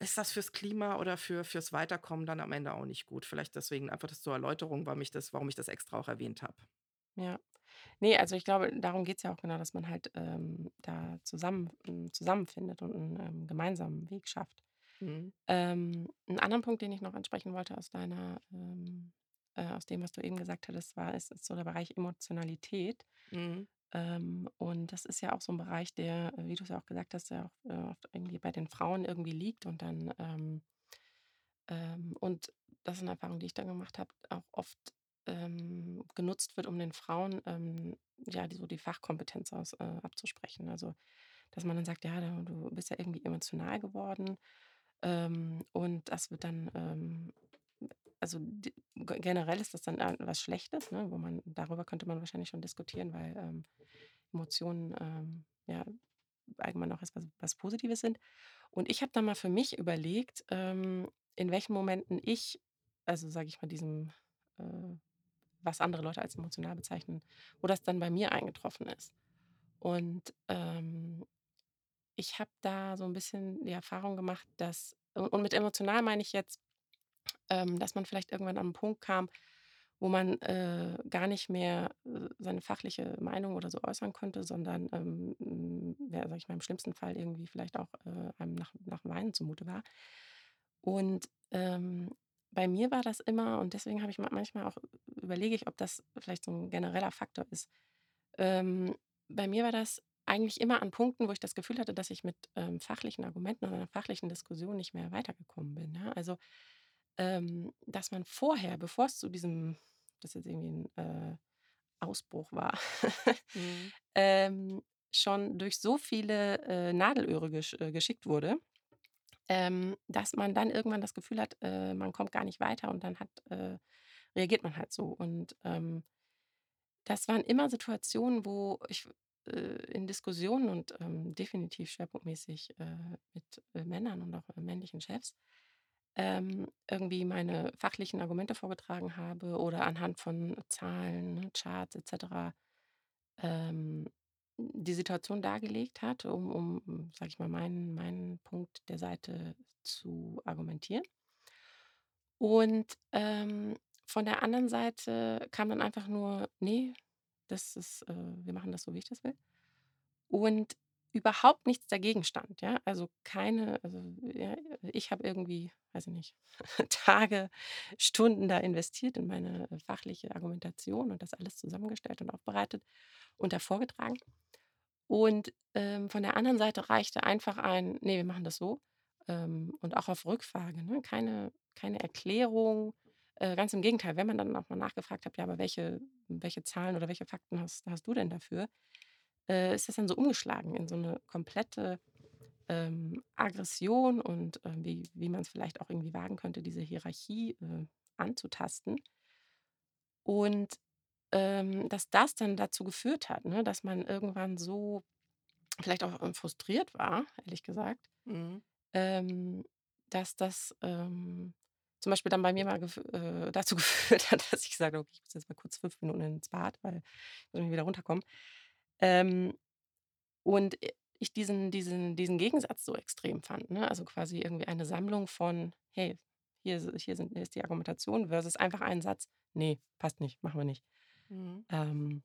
ist das fürs Klima oder für fürs Weiterkommen dann am Ende auch nicht gut. Vielleicht deswegen einfach das zur Erläuterung, warum ich das warum ich das extra auch erwähnt habe. Ja. Ne, also ich glaube, darum geht's ja auch genau, dass man halt, ähm, da zusammen hm, zusammenfindet und einen ähm, gemeinsamen Weg schafft. Mhm. Ähm, 'n anderen Punkt, den ich noch ansprechen wollte aus deiner ähm, äh, aus dem, was du eben gesagt hattest, war ist ist so der Bereich Emotionalität. Mhm. Ähm, und das ist ja auch so ein Bereich, der, wie du es ja auch gesagt hast, ja auch, äh, oft irgendwie bei den Frauen irgendwie liegt und dann, ähm ähm, und das ist 'ne Erfahrung, die ich dann gemacht habe, auch oft, ähm, genutzt wird, um den Frauen, ähm, ja, die so die Fachkompetenz aus äh, abzusprechen. Also, dass man dann sagt: „Ja, du bist ja irgendwie emotional geworden.“ Ähm, und das wird dann, also, generell ist das dann, was Schlechtes, ne, wo man darüber könnte man wahrscheinlich schon diskutieren, weil, ähm, Emotionen, ähm, ja, allgemein auch erst was Positives sind. Und ich habe dann mal für mich überlegt, ähm, in welchen Momenten ich, also sage ich mal, diesem, äh, was andere Leute als emotional bezeichnen, wo das dann bei mir eingetroffen ist. Und, ähm, ich habe da so ein bisschen die Erfahrung gemacht, dass und mit emotional meine ich jetzt, ähm, dass man vielleicht irgendwann an 'n Punkt kam, wo man, äh, gar nicht mehr, äh, seine fachliche Meinung oder so äußern konnte, sondern, ähm, hm, ja, sage ich mal, im schlimmsten Fall irgendwie vielleicht auch, äh, einem nach nach Weinen zumute war. Und, ähm, bei mir war das immer und deswegen habe ich ma manchmal auch überlege ich, ob das vielleicht so ein genereller Faktor ist. Ähm, bei mir war das eigentlich immer an Punkten, wo ich das Gefühl hatte, dass ich mit, ähm, fachlichen Argumenten oder einer fachlichen Diskussion nicht mehr weitergekommen bin, ja? Also, ähm, dass man vorher, bevor es zu diesem das jetzt irgendwie ein äh, Ausbruch war, Mhm. ähm, schon durch so viele, äh, Nadelöhre gesch äh, geschickt wurde, ähm, dass man dann irgendwann das Gefühl hat, äh, man kommt gar nicht weiter und dann hat äh, reagiert man halt so. Und, ähm, das waren immer Situationen, wo ich, äh, in Diskussionen und, ähm, definitiv schwerpunktmäßig, äh, mit, Männern und auch, männlichen Chefs, ähm, irgendwie meine fachlichen Argumente vorgetragen habe oder anhand von Zahlen, ne, Charts et cetera, ähm, die Situation dargelegt hat, um um, sage ich mal, meinen meinen Punkt der Seite zu argumentieren. Und, ähm, von der anderen Seite kam dann einfach nur: nee, das ist äh, wir machen das so, wie ich das will.“ Und überhaupt nichts dagegen stand, ja? Also, keine also, ja, ich habe irgendwie, weiß ich nicht, Tage, Stunden da investiert in meine, äh, fachliche Argumentation und das alles zusammengestellt und aufbereitet und da vorgetragen. Und, ähm, von der anderen Seite reichte einfach ein: „Ne, wir machen das so.“ Ähm, und auch auf Rückfrage, ne? Keine keine Erklärung. Äh, ganz im Gegenteil, wenn man dann auch mal nachgefragt hat: „Ja, aber welche welche Zahlen oder welche Fakten hast hast du denn dafür?“ Äh, ist das dann so umgeschlagen in so eine komplette, ähm, Aggression und, ähm, wie wie man es vielleicht auch irgendwie wagen könnte, diese Hierarchie, äh, anzutasten. Und, ähm, dass das dann dazu geführt hat, ne, dass man irgendwann so vielleicht auch, ähm, frustriert war, ehrlich gesagt, Mhm. ähm, dass das, ähm, zum Beispiel dann bei mir mal gef äh, dazu geführt hat, dass ich gesagt habe: „Okay, ich muss jetzt mal kurz 5 Minuten ins Bad, weil ich muss wieder runterkommen.“ Ähm, und, äh, ich diesen diesen diesen Gegensatz so extrem fand, ne? Also, quasi irgendwie eine Sammlung von: „Hey, hier hier sind hier ist die Argumentation“, versus einfach einen Satz: „Ne, passt nicht, machen wir nicht.“ Mhm. Ähm,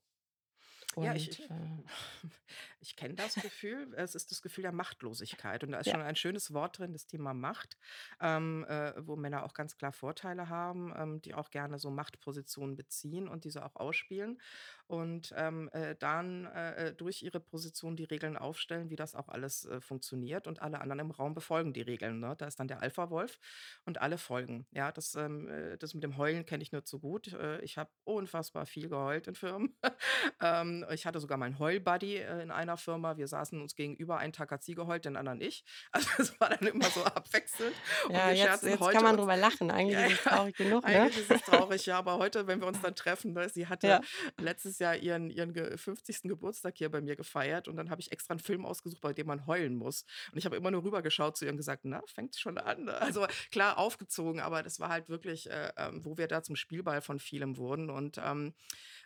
Ja, ich und, ich äh ich kenne das Gefühl. Es ist das Gefühl der Machtlosigkeit und da ist ja, schon ein schönes Wort drin, das Thema Macht, ähm, äh, wo Männer auch ganz klar Vorteile haben, ähm, die auch gerne so Machtpositionen beziehen und diese auch ausspielen und, ähm, äh, dann, äh, äh, durch ihre Position die Regeln aufstellen, wie das auch alles, äh, funktioniert und alle anderen im Raum befolgen die Regeln, ne? Da ist dann der Alpha-Wolf und alle folgen. Ja, das, ähm, äh das mit dem Heulen kenne ich nur zu gut. Äh, ich habe unfassbar viel geheult in Firmen. Ähm, ich hatte sogar meinen Heul-Buddy, in einer Firma. Wir saßen uns gegenüber. Einen Tag hat sie geheult, den anderen ich. Also, es war dann immer so abwechselnd ja, jetzt jetzt kann man drüber lachen. ja, Eigentlich ist es traurig genug, ne? eigentlich ist es traurig, ja, aber heute, wenn wir uns dann treffen, ne sie hatte Ja, letztes Jahr ihren ihren ge 50. Geburtstag hier bei mir gefeiert und dann habe ich extra einen Film ausgesucht, bei dem man heulen muss. Und ich habe immer nur rübergeschaut zu ihr und gesagt: „Na, fängt's schon an“? Also, klar aufgezogen, aber das war halt wirklich, äh, ähm, wo wir da zum Spielball von vielem wurden und, ähm,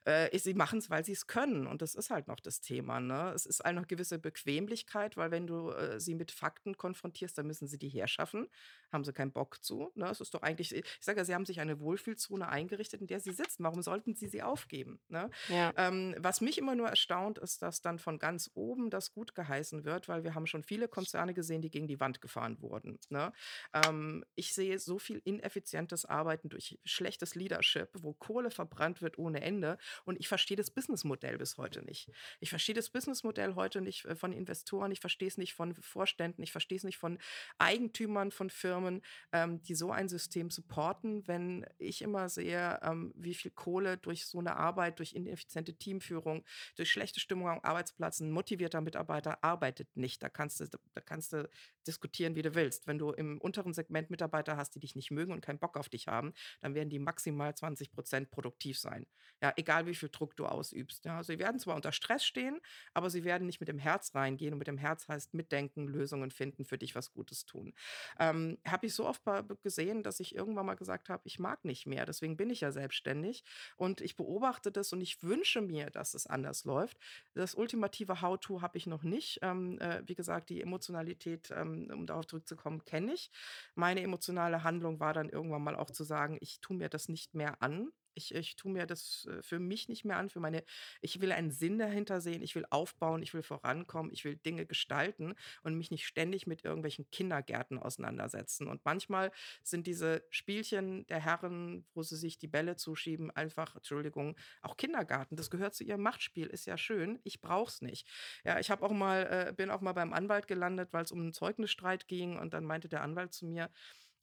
äh, sie machen es, weil sie es können und das ist halt noch das Thema, ne? Es ist eine gewisse Bequemlichkeit, weil wenn du, äh, sie mit Fakten konfrontierst, dann müssen sie die herschaffen. Haben sie keinen Bock zu, ne? Es ist doch eigentlich ich sage ja, sie haben sich eine Wohlfühlzone eingerichtet, in der sie sitzen. Warum sollten sie sie aufgeben, ne? ja, Ähm, was mich immer nur erstaunt, ist, dass dann von ganz oben das gut geheißen wird, weil wir haben schon viele Konzerne gesehen, die gegen die Wand gefahren wurden, ne? Ähm, ich sehe so viel ineffizientes Arbeiten durch schlechtes Leadership, wo Kohle verbrannt wird ohne Ende und ich verstehe das Businessmodell bis heute nicht. Ich verstehe das Businessmodell heute nicht äh, von Investoren, ich verstehe es nicht von Vorständen, ich verstehe es nicht von Eigentümern von Firmen, ähm, die so ein System supporten, wenn ich immer sehe, ähm, wie viel Kohle durch so eine Arbeit, durch ineffiziente Teamführung, durch schlechte Stimmung am Arbeitsplatz, ein motivierter Mitarbeiter arbeitet nicht. Da kannst du, da kannst du diskutieren, wie du willst. Wenn du im unteren Segment Mitarbeiter hast, die dich nicht mögen und keinen Bock auf dich haben, dann werden die maximal 20 Prozent produktiv sein. Ja, egal wie viel Druck du ausübst. Ja, sie werden zwar unter Stress stehen, aber sie werden nicht mit dem Herz reingehen. Und mit dem Herz heißt mitdenken, Lösungen finden, für dich was Gutes tun. Ähm, habe ich so oft gesehen, dass ich irgendwann mal gesagt habe, ich mag nicht mehr. Deswegen bin ich ja selbstständig. Und ich beobachte das und ich wünsche mir, dass es anders läuft. Das ultimative How-To habe ich noch nicht. Ähm, äh, wie gesagt, die Emotionalität, ähm, um darauf zurückzukommen, kenne ich. Meine emotionale Handlung war dann irgendwann mal auch zu sagen, ich tue mir das nicht mehr an. Ich, ich tue mir das äh, für mich nicht mehr an, für meine, ich will einen Sinn dahinter sehen, ich will aufbauen, ich will vorankommen, ich will Dinge gestalten und mich nicht ständig mit irgendwelchen Kindergärten auseinandersetzen. Und manchmal sind diese Spielchen der Herren, wo sie sich die Bälle zuschieben, einfach, Entschuldigung, auch Kindergarten. Das gehört zu ihrem Machtspiel, ist ja schön. Ich brauch's nicht. Ja, ich habe auch mal, äh, bin auch mal beim Anwalt gelandet, weil es um einen Zeugnisstreit ging und dann meinte der Anwalt zu mir,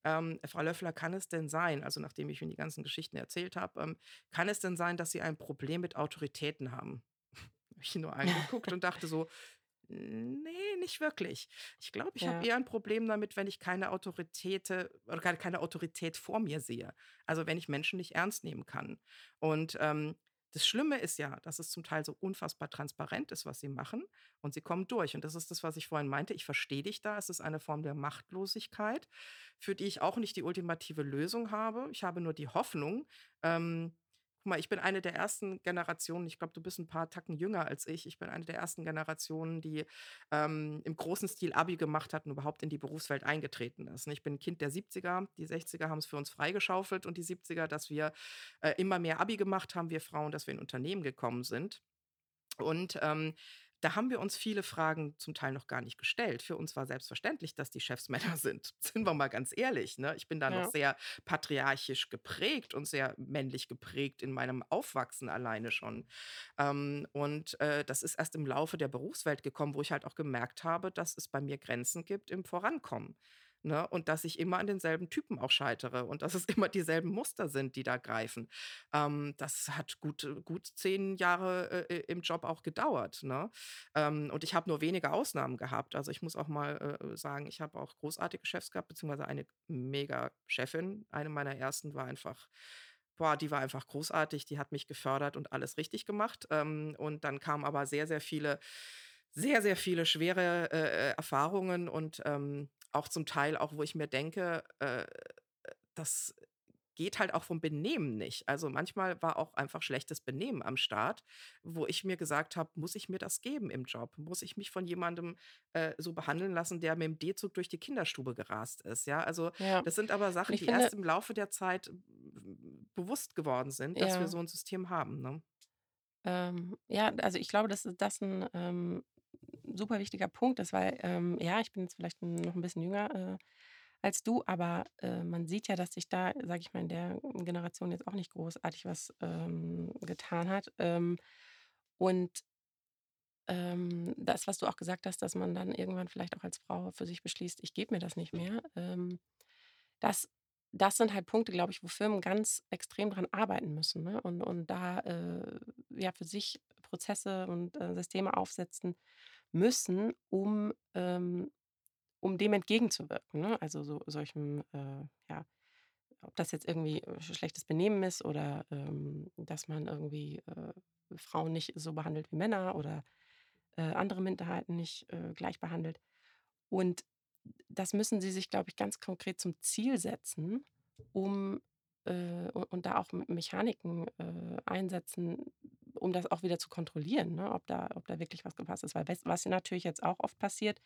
ähm, Frau Löffler, kann es denn sein, also nachdem ich ihm die ganzen Geschichten erzählt habe, ähm, kann es denn sein, dass Sie ein Problem mit Autoritäten haben? Habe ich nur angeguckt und dachte so, nee, nicht wirklich. Ich glaube, ich habe ja, eher ein Problem damit, wenn ich keine Autorität oder keine keine Autorität vor mir sehe. Also wenn ich Menschen nicht ernst nehmen kann. Und ähm, das Schlimme ist ja, dass es zum Teil so unfassbar transparent ist, was sie machen, und sie kommen durch. Und das ist das, was ich vorhin meinte. Ich verstehe dich da. Es ist eine Form der Machtlosigkeit, für die ich auch nicht die ultimative Lösung habe. Ich habe nur die Hoffnung, ähm, Guck mal, ich bin eine der ersten Generationen, ich glaube, du bist ein paar Tacken jünger als ich. Ich bin eine der ersten Generationen, die, ähm, im großen Stil Abi gemacht hat und überhaupt in die Berufswelt eingetreten ist, ne? Ich bin 'n Kind der 70er. Die 60er haben es für uns freigeschaufelt und die 70er, dass wir, äh, immer mehr Abi gemacht haben, wir Frauen, dass wir in Unternehmen gekommen sind. Und, ähm, da haben wir uns viele Fragen zum Teil noch gar nicht gestellt. Für uns war selbstverständlich, dass die Chefs Männer sind. Sind wir mal ganz ehrlich, ne? Ich bin da noch ja, sehr patriarchisch geprägt und sehr männlich geprägt in meinem Aufwachsen alleine schon. Ähm, und, äh, das ist erst im Laufe der Berufswelt gekommen, wo ich halt auch gemerkt habe, dass es bei mir Grenzen gibt im Vorankommen, ne? Und dass ich immer an denselben Typen auch scheitere und dass es immer dieselben Muster sind, die da greifen. Ähm, das hat gut äh, gut 10 Jahre, äh, im Job auch gedauert, ne? Ähm, und ich habe nur wenige Ausnahmen gehabt. Also, ich muss auch mal, äh, sagen, ich habe auch großartige Chefs gehabt, beziehungsweise eine Mega-Chefin. Eine meiner ersten war einfach boah, die war einfach großartig. Die hat mich gefördert und alles richtig gemacht. Ähm, und dann kamen aber sehr, sehr viele sehr, sehr viele schwere, äh, äh, Erfahrungen und, ähm, auch zum Teil auch, wo ich mir denke, äh, das geht halt auch vom Benehmen nicht. Also, manchmal war auch einfach schlechtes Benehmen am Start, wo ich mir gesagt habe: „Muss ich mir das geben im Job? Muss ich mich von jemandem, äh, so behandeln lassen, der mit dem D-Zug durch die Kinderstube gerast ist?“ Ja, also, Ja. das sind aber Sachen, die finde erst im Laufe der Zeit bewusst geworden sind, dass wir ja, so 'n System haben, ne? ähm, ja, also ich glaube, dass das ein ähm, super wichtiger Punkt ist, weil, ähm, ja, ich bin jetzt vielleicht noch ein bisschen jünger, äh, als du, aber, äh, man sieht ja, dass sich da, sage ich mal, in der Generation jetzt auch nicht großartig was, ähm, getan hat. Ähm, und Ähm, das, was du auch gesagt hast, dass man dann irgendwann vielleicht auch als Frau für sich beschließt: „Ich gebe mir das nicht mehr“, ähm, das das sind halt Punkte, glaube ich, wo Firmen ganz extrem dran arbeiten müssen, ne? Und und da, äh, ja, für sich Prozesse und, äh, Systeme aufsetzen müssen, um, ähm um dem entgegenzuwirken, ne? Also, so solchem, äh, ja ob das jetzt irgendwie, äh, schlechtes Benehmen ist oder, ähm, dass man irgendwie, äh, Frauen nicht so behandelt wie Männer oder äh, andere Minderheiten nicht äh, gleich behandelt. Und das müssen sie sich, glaube ich, ganz konkret zum Ziel setzen, um äh, und, da auch Me- Mechaniken einsetzen, um das auch wieder zu kontrollieren, ne? ob, da, ob da wirklich was gepasst ist. Weil was natürlich jetzt auch oft passiert,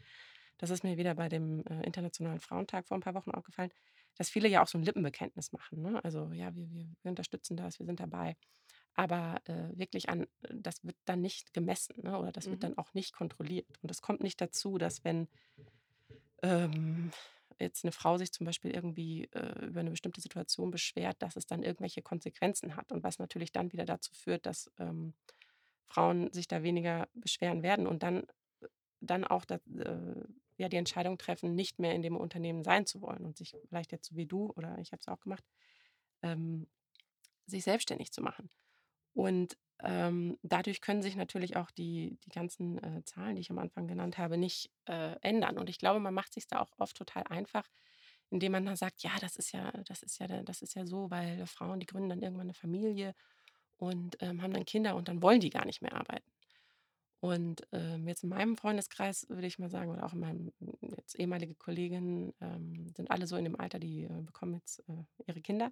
das ist mir wieder bei dem äh, Internationalen Frauentag vor ein paar Wochen aufgefallen, dass viele ja auch so ein Lippenbekenntnis machen. Ne? Also ja, wir, wir, unterstützen das, wir sind dabei. Aber, äh, wirklich an das wird dann nicht gemessen, ne, oder das wird Mhm. dann auch nicht kontrolliert. Und es kommt nicht dazu, dass wenn, ähm, jetzt eine Frau sich zum Beispiel irgendwie, äh, über eine bestimmte Situation beschwert, dass es dann irgendwelche Konsequenzen hat und was natürlich dann wieder dazu führt, dass, ähm, Frauen sich da weniger beschweren werden und dann dann auch da äh, ja, die Entscheidung treffen, nicht mehr in dem Unternehmen sein zu wollen und sich vielleicht jetzt so wie du oder ich habe es auch gemacht, ähm, sich selbstständig zu machen. Und, ähm, dadurch können sich natürlich auch die die ganzen, äh, Zahlen, die ich am Anfang genannt habe, nicht, äh, ändern. Und ich glaube, man macht sich's da auch oft total einfach, indem man dann sagt: „Ja, das ist ja das ist ja da das ist ja so, weil Frauen, die gründen dann irgendwann eine Familie und, ähm, haben dann Kinder und dann wollen die gar nicht mehr arbeiten.“ Und, ähm, jetzt in meinem Freundeskreis würde ich mal sagen oder auch in meinem jetzt ehemalige Kolleginnen, ähm, sind alle so in dem Alter, die, äh, bekommen jetzt, äh, ihre Kinder.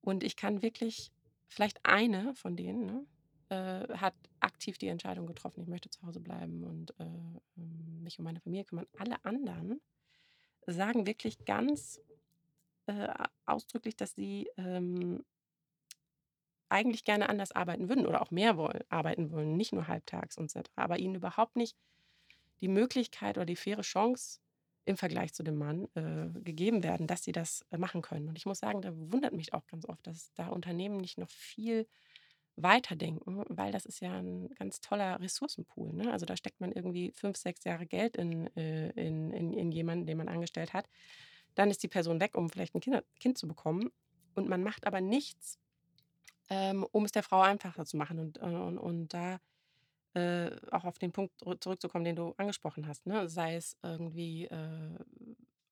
Und ich kann wirklich vielleicht eine von denen, ne, äh, hat aktiv die Entscheidung getroffen: „Ich möchte zu Hause bleiben und, äh, ähm, mich um meine Familie kümmern.“ Alle anderen sagen wirklich ganz, äh, ausdrücklich, dass sie, ähm, eigentlich gerne anders arbeiten würden oder auch mehr woll arbeiten wollen, nicht nur halbtags und cetera, aber ihnen überhaupt nicht die Möglichkeit oder die faire Chance im Vergleich zu dem Mann, äh, gegeben werden, dass sie das, äh, machen können. Und ich muss sagen, da wundert mich auch ganz oft, dass da Unternehmen nicht noch viel weiterdenken, weil das ist ja ein ganz toller Ressourcenpool, ne? Also, da steckt man irgendwie 5, 6 Jahre Geld in äh, in in in jemanden, den man angestellt hat. Dann ist die Person weg, um vielleicht ein Kinder Kind zu bekommen und man macht aber nichts, ähm, um es der Frau einfacher zu machen. Und, äh und und da äh, auch auf den Punkt zurück zurückzukommen, den du angesprochen hast, ne? Sei es irgendwie, äh,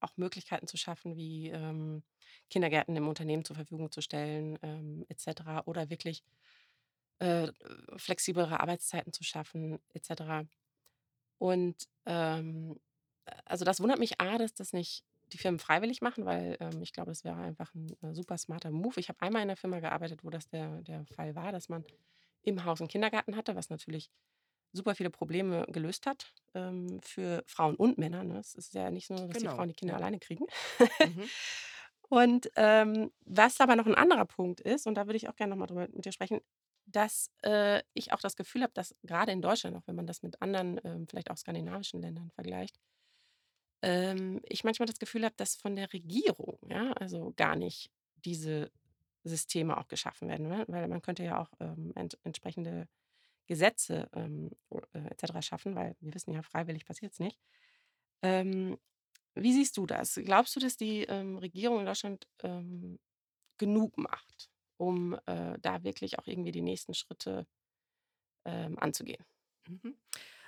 auch Möglichkeiten zu schaffen, wie, ähm, Kindergärten im Unternehmen zur Verfügung zu stellen, ähm, et cetera, oder wirklich, äh, flexiblere Arbeitszeiten zu schaffen, et cetera. Und, ähm, also, das wundert mich A, dass das nicht die Firmen freiwillig machen, weil, ähm, ich glaube, das wäre einfach ein äh, super smarter Move. Ich habe einmal in 'ner Firma gearbeitet, wo das der der Fall war, dass man im Haus einen Kindergarten hatte, was natürlich super viele Probleme gelöst hat, ähm, für Frauen und Männer, ne? Es ist ja nicht so, dass die Genau, Frauen die Kinder alleine kriegen. Mhm. Und, ähm, was aber noch ein anderer Punkt ist, und da würde ich auch gerne noch mal drüber mit dir sprechen, dass, äh, ich auch das Gefühl habe, dass gerade in Deutschland, auch wenn man das mit anderen, ähm, vielleicht auch skandinavischen Ländern vergleicht, ähm, ich manchmal das Gefühl habe, dass von der Regierung, ja, also gar nicht diese Systeme auch geschaffen werden, ne? Weil man könnte ja auch, ähm, ent entsprechende Gesetze, ähm, äh, et cetera schaffen, weil wir wissen ja, freiwillig passiert es nicht. Ähm, wie siehst du das? Glaubst du, dass die, ähm, Regierung in Deutschland, ähm, genug macht, um, äh, da wirklich auch irgendwie die nächsten Schritte, ähm, anzugehen? Mhm.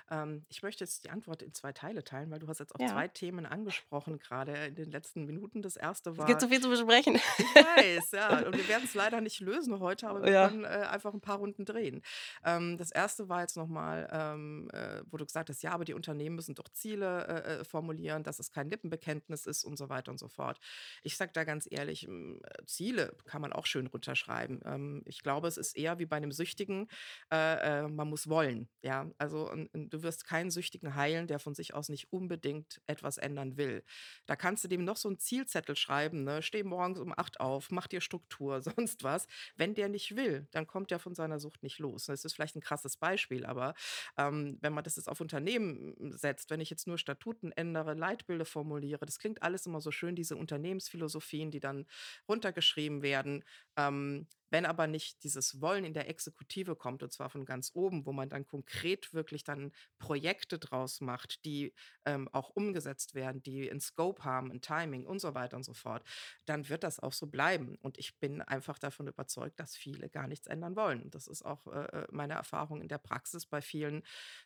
Ähm, ich möchte jetzt die Antwort in 2 Teile teilen, weil du hast jetzt auch Ja. 2 Themen angesprochen, grade in den letzten Minuten. Das erste Es gibt war so viel zu besprechen. ich weiß, ja, und wir werden's leider nicht lösen heute, aber wir Ja. können, äh, einfach 'n paar Runden drehen. Ähm, das erste war jetzt noch mal, ähm, äh, wo du gesagt hast: „Ja, aber die Unternehmen müssen doch Ziele, äh, äh, formulieren, dass es kein Lippenbekenntnis ist“ und so weiter und so fort. Ich sage da ganz ehrlich, hm, Ziele kann man auch schön runterschreiben. Ähm, ich glaube, es ist eher wie bei 'nem Süchtigen, äh, äh, man muss wollen, ja? Also, und und du wirst keinen Süchtigen heilen, der von sich aus nicht unbedingt etwas ändern will. Da kannst du dem noch so 'n Zielzettel schreiben, ne? „Steh morgens um 8 auf, mach dir Struktur“, sonst was. Wenn der nicht will, dann kommt der von seiner Sucht nicht los. Das ist vielleicht 'n krasses Beispiel, aber, ähm, wenn man das jetzt auf Unternehmen, hm, setzt, wenn ich jetzt nur Statuten ändere, Leitbilder formuliere, das klingt alles immer so schön, diese Unternehmensphilosophien, die dann runtergeschrieben werden. Ähm, wenn aber nicht dieses Wollen in der Exekutive kommt, und zwar von ganz oben, wo man dann konkret wirklich dann Projekte draus macht, die, ähm, auch umgesetzt werden, die 'n Scope haben, 'n Timing und so weiter und so fort, dann wird das auch so bleiben. Und ich bin einfach davon überzeugt, dass viele gar nichts ändern wollen. Das ist auch, äh, äh, meine Erfahrung in der Praxis bei vielen,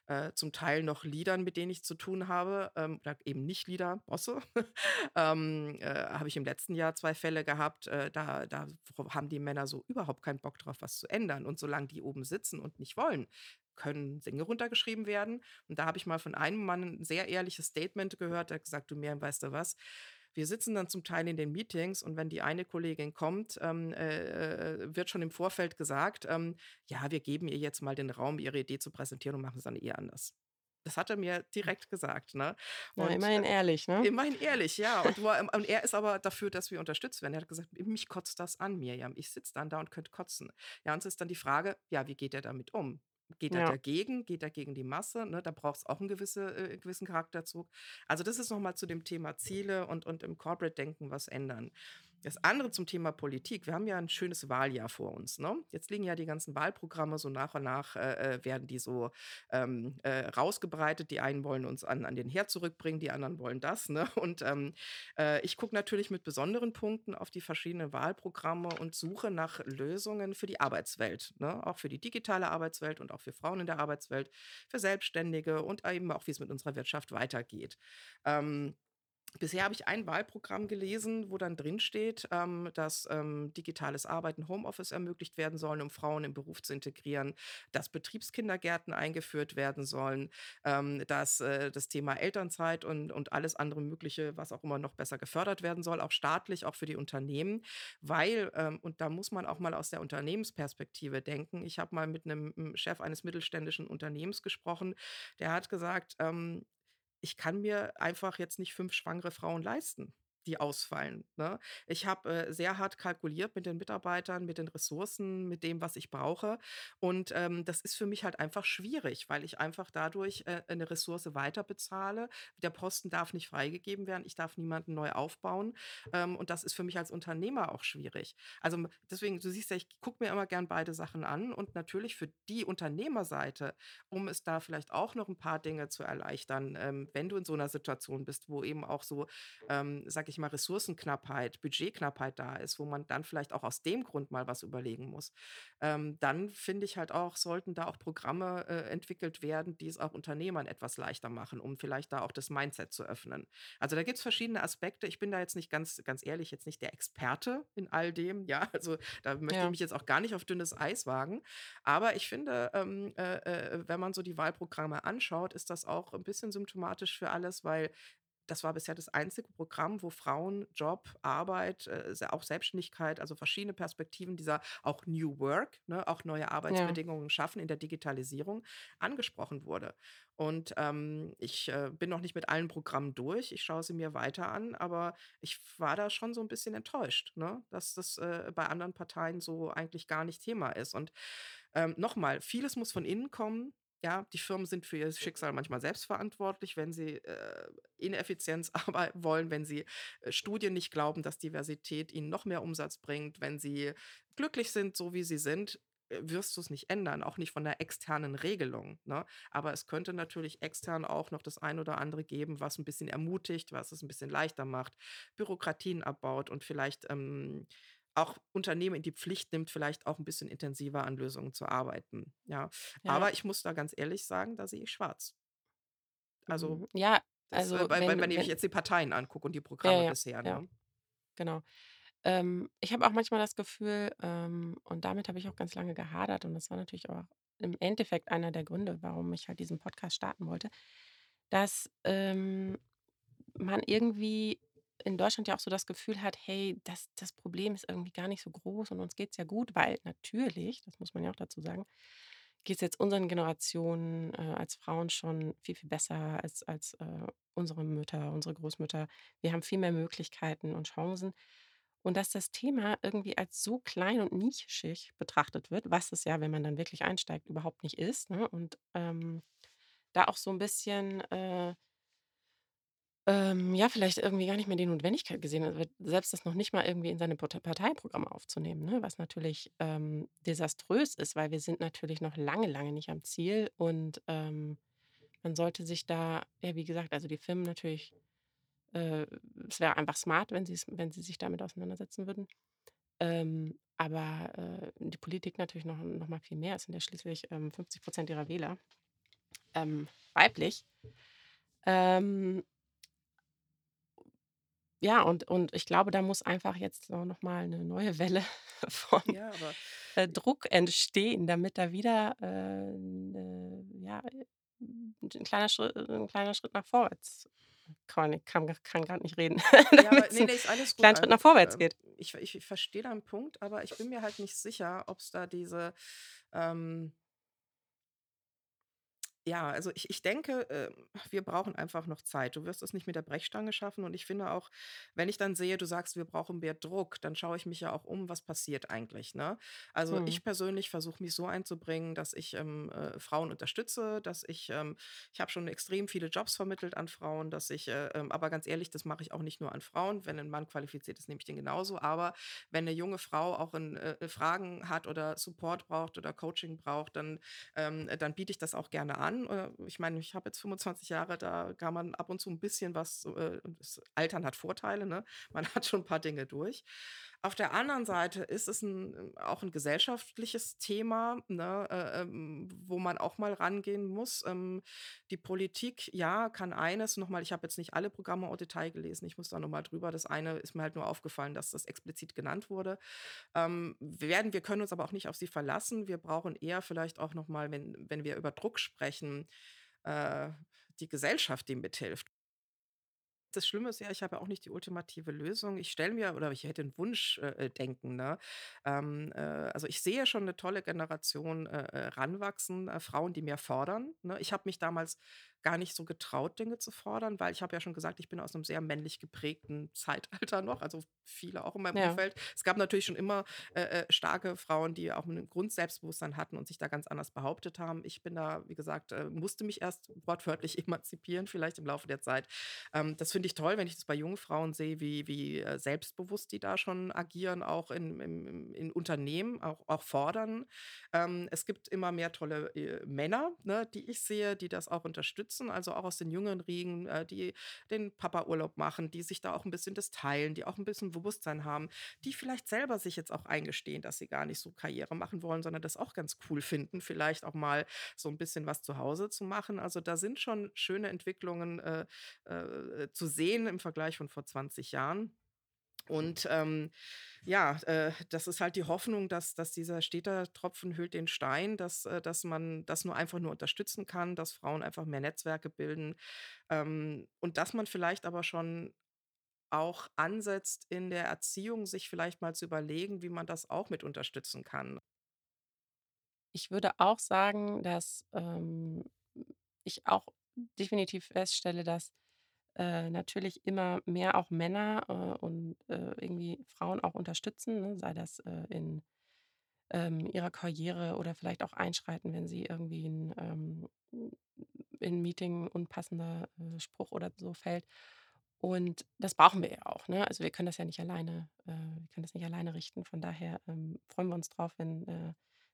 äh, zum Teil noch Leadern, mit denen ich zu tun habe, ähm, oder eben nicht Leader, Bosse. Ähm, äh, habe ich im letzten Jahr 2 Fälle gehabt, äh, da da haben die Männer so überhaupt keinen Bock drauf, was zu ändern. Und solange die oben sitzen und nicht wollen, können Dinge runtergeschrieben werden. Und da habe ich mal von einem Mann 'n sehr ehrliches Statement gehört, der hat gesagt: „Du Miriam, weißt du was? Wir sitzen dann zum Teil in den Meetings und wenn die eine Kollegin kommt, ähm, äh, äh, wird schon im Vorfeld gesagt, ähm: ‚Ja, wir geben ihr jetzt mal den Raum, ihre Idee zu präsentieren und machen's dann eh anders.'“ Das hat er mir direkt gesagt, ne? Ja, Und, immerhin äh ehrlich, ne? immerhin ehrlich, ja. Und er und er ist aber dafür, dass wir unterstützt werden. Er hat gesagt: „M mich kotzt das an, Miriam. Ich sitze dann da und könnte kotzen.“ Ja, und es ist dann die Frage, ja, wie geht er damit um? Geht er Ja. dagegen? Geht er gegen die Masse, ne? Da braucht's auch 'n gewisse äh, gewissen Charakterzug. Also, das ist noch mal zu dem Thema Ziele und und im Corporate-Denken was ändern. Das andere zum Thema Politik. Wir haben ja 'n schönes Wahljahr vor uns, ne? Jetzt liegen ja die ganzen Wahlprogramme so nach und nach, äh, äh, werden die so, ähm, äh, rausgebreitet. Die einen wollen uns an an den Herd zurückbringen, die anderen wollen das, ne? Und, ähm, äh, ich gucke natürlich mit besonderen Punkten auf die verschiedenen Wahlprogramme und suche nach Lösungen für die Arbeitswelt, ne? Auch für die digitale Arbeitswelt und auch für Frauen in der Arbeitswelt, für Selbstständige und eben auch, wie's mit unserer Wirtschaft weitergeht. Ähm, bisher habe ich ein Wahlprogramm gelesen, wo dann drinsteht, ähm, dass, ähm, digitales Arbeiten, Homeoffice ermöglicht werden sollen, um Frauen im Beruf zu integrieren, dass Betriebskindergärten eingeführt werden sollen, ähm, dass, äh, das Thema Elternzeit und und alles andere Mögliche, was auch immer noch besser gefördert werden soll, auch staatlich, auch für die Unternehmen. Weil, ähm und da muss man auch mal aus der Unternehmensperspektive denken. Ich habe mal mit 'nem, hm, Chef eines mittelständischen Unternehmens gesprochen, der hat gesagt, ähm: „Ich kann mir einfach jetzt nicht 5 schwangere Frauen leisten, die ausfallen, ne? Ich habe, äh, sehr hart kalkuliert mit den Mitarbeitern, mit den Ressourcen, mit dem, was ich brauche. Und, ähm, das ist für mich halt einfach schwierig, weil ich einfach dadurch, äh, 'ne Ressource weiterbezahle. Der Posten darf nicht freigegeben werden. Ich darf niemanden neu aufbauen. Ähm, und das ist für mich als Unternehmer auch schwierig. Also, deswegen, du siehst ja, ich gucke mir immer gern beide Sachen an und natürlich für die Unternehmerseite, um es da vielleicht auch noch 'n paar Dinge zu erleichtern, ähm, wenn du in so 'ner Situation bist, wo eben auch so, ähm, sage ich mal, Ressourcenknappheit, Budgetknappheit da ist, wo man dann vielleicht auch aus dem Grund mal was überlegen muss. Ähm, dann finde ich halt auch, sollten da auch Programme, äh, entwickelt werden, die es auch Unternehmern etwas leichter machen, um vielleicht da auch das Mindset zu öffnen. Also, da gibt's verschiedene Aspekte. Ich bin da jetzt nicht ganz ganz ehrlich jetzt nicht der Experte in all dem, ja? Also, da möchte ich Ja. mich jetzt auch gar nicht auf dünnes Eis wagen. Aber ich finde, ähm, äh, äh, wenn man so die Wahlprogramme anschaut, ist das auch 'n bisschen symptomatisch für alles, weil das war bisher das einzige Programm, wo Frauen, Job, Arbeit, äh, auch Selbstständigkeit, also verschiedene Perspektiven dieser auch New Work, ne, auch neue Ja. Arbeitsbedingungen schaffen in der Digitalisierung, angesprochen wurde. Und, ähm, ich, äh, bin noch nicht mit allen Programmen durch. Ich schaue sie mir weiter an, aber ich war da schon so 'n bisschen enttäuscht, ne, dass das, äh, bei anderen Parteien so eigentlich gar nicht Thema ist. Und, ähm, noch mal, vieles muss von innen kommen. Ja, die Firmen sind für ihr Schicksal manchmal selbst verantwortlich, wenn sie, äh, Ineffizienz arbeiten wollen, wenn sie, äh, Studien nicht glauben, dass Diversität ihnen noch mehr Umsatz bringt, wenn sie glücklich sind, so wie sie sind, äh, wirst du's nicht ändern, auch nicht von der externen Regelung, ne? Aber es könnte natürlich extern auch noch das ein oder andere geben, was 'n bisschen ermutigt, was es 'n bisschen leichter macht, Bürokratien abbaut und vielleicht, ähm, auch Unternehmen in die Pflicht nimmt, vielleicht auch 'n bisschen intensiver an Lösungen zu arbeiten, ja? Ja. Aber ich muss da ganz ehrlich sagen, da sehe ich schwarz. Also, Mhm. Ja, das, äh, also bei bei wenn wenn ich wenn jetzt die Parteien angucke und die ja, Programme ja, bisher, ja, ne? genau. Ähm, ich habe auch manchmal das Gefühl, ähm, und damit habe ich auch ganz lange gehadert und das war natürlich auch im Endeffekt einer der Gründe, warum ich halt diesen Podcast starten wollte, dass, ähm, man irgendwie in Deutschland ja auch so das Gefühl hat: „Hey, das das Problem ist irgendwie gar nicht so groß und uns geht's ja gut“, weil natürlich, das muss man ja auch dazu sagen, geht's jetzt unseren Generationen, äh, als Frauen schon viel, viel besser als als, äh, unsere Mütter, unsere Großmütter. Wir haben viel mehr Möglichkeiten und Chancen. Und dass das Thema irgendwie als so klein und nischig betrachtet wird, was es ja, wenn man dann wirklich einsteigt, überhaupt nicht ist, ne? Und, ähm, da auch so ein bisschen, äh ähm, ja, vielleicht irgendwie gar nicht mehr die Notwendigkeit gesehen wird, selbst das noch nicht mal irgendwie in seine Parteiprogramme aufzunehmen, ne? Was natürlich, ähm, desaströs ist, weil wir sind natürlich noch lange, lange nicht am Ziel und, ähm, man sollte sich da ja, wie gesagt, also die Firmen natürlich äh, es wäre einfach smart, wenn sie's wenn sie sich damit auseinandersetzen würden. Ähm, aber, äh, die Politik natürlich noch noch mal viel mehr. Es sind ja schließlich, ähm, 50% ihrer Wähler, ähm, weiblich. Ähm Ja, und und ich glaube, da muss einfach jetzt so noch mal 'ne neue Welle von, Ja, äh, Druck entstehen, damit da wieder, äh, 'ne ja, äh, 'n kleiner Schri 'n kleiner Schritt nach vorwärts kann kann kann grad nicht reden, Ja, aber damit's ne, 'n ne, ist alles gut. kleinen Schritt nach vorwärts ähm, geht. ich ich ich verstehe deinen Punkt, aber ich bin mir halt nicht sicher, ob's da diese, ähm Ja, also ich ich denke, ähm, wir brauchen einfach noch Zeit. Du wirst es nicht mit der Brechstange schaffen und ich finde auch, wenn ich dann sehe, du sagst: „Wir brauchen mehr Druck“, dann schaue ich mich ja auch um, was passiert eigentlich, ne? Also, Mhm. ich persönlich versuche mich so einzubringen, dass ich, ähm, äh, Frauen unterstütze, dass ich ähm, ich habe schon extrem viele Jobs vermittelt an Frauen, dass ich, äh, ähm aber ganz ehrlich, das mache ich auch nicht nur an Frauen. Wenn ein Mann qualifiziert ist, nehme ich den genauso. Aber wenn eine junge Frau auch in, äh, Fragen hat oder Support braucht oder Coaching braucht, dann ähm, dann biete ich das auch gerne an. Äh, ich meine, ich habe jetzt 25 Jahre, da kann man ab und zu ein bisschen was äh, das Altern hat Vorteile, ne? Man hat schon ein paar Dinge durch. Auf der anderen Seite ist es 'n ähm, auch ein gesellschaftliches Thema, ne, äh, ähm, wo man auch mal rangehen muss. Ähm, die Politik, ja, kann eines noch mal ich habe jetzt nicht alle Programme au Detail gelesen, ich muss da noch mal drüber. Das eine ist mir halt nur aufgefallen, dass das explizit genannt wurde. Ähm, werden wir können uns aber auch nicht auf sie verlassen. Wir brauchen eher vielleicht auch noch mal, wenn wenn wir über Druck sprechen, äh, die Gesellschaft, die mithilft. Das Schlimme ist ja, ich habe auch nicht die ultimative Lösung. Ich stelle mir oder ich hätte 'n Wunsch äh, äh, denken, ne? Ähm, äh, also, ich sehe schon eine tolle Generation, äh, äh, ranwachsen, äh, Frauen, die mehr fordern, ne? Ich habe mich damals gar nicht so getraut, Dinge zu fordern, weil ich habe ja schon gesagt, ich bin aus einem sehr männlich geprägten Zeitalter noch, also, viele auch in meinem Ja. Umfeld. Es gab natürlich schon immer, äh, äh, starke Frauen, die auch ein Grundselbstbewusstsein hatten und sich da ganz anders behauptet haben. Ich bin da, wie gesagt äh, musste mich erst wortwörtlich emanzipieren, vielleicht im Laufe der Zeit. Ähm, das finde ich toll, wenn ich das bei jungen Frauen sehe, wie wie, äh, selbstbewusst die da schon agieren, auch in im in Unternehmen, auch auch fordern. Ähm, es gibt immer mehr tolle, äh, Männer, ne, die ich sehe, die das auch unterstützen, also auch aus den jüngeren Riegen, äh, die den Papaurlaub machen, die sich da auch ein bisschen das teilen, die auch ein bisschen Bewusstsein haben, die vielleicht selber sich jetzt auch eingestehen, dass sie gar nicht so Karriere machen wollen, sondern das auch ganz cool finden, vielleicht auch mal so ein bisschen was zu Hause zu machen. Also, da sind schon schöne Entwicklungen, äh, äh, zu sehen im Vergleich von vor 20 Jahren. Und, ähm, ja, äh, das ist halt die Hoffnung, dass dass dieser steter Tropfen höhlt den Stein, dass äh, dass man das nur einfach nur unterstützen kann, dass Frauen einfach mehr Netzwerke bilden, ähm, und dass man vielleicht aber schon auch ansetzt, in der Erziehung sich vielleicht mal zu überlegen, wie man das auch mit unterstützen kann. Ich würde auch sagen, dass, ähm, ich auch definitiv feststelle, dass, äh, natürlich immer mehr auch Männer, äh, und, äh, irgendwie Frauen auch unterstützen, ne, sei das, äh, in, ähm, ihrer Karriere oder vielleicht auch einschreiten, wenn sie irgendwie 'n, ähm, in 'n Meeting unpassender, äh, Spruch oder so fällt. Und das brauchen wir ja auch, ne? Also, wir können das ja nicht alleine äh, wir können das nicht alleine richten. Von daher, ähm, freuen wir uns drauf, wenn, äh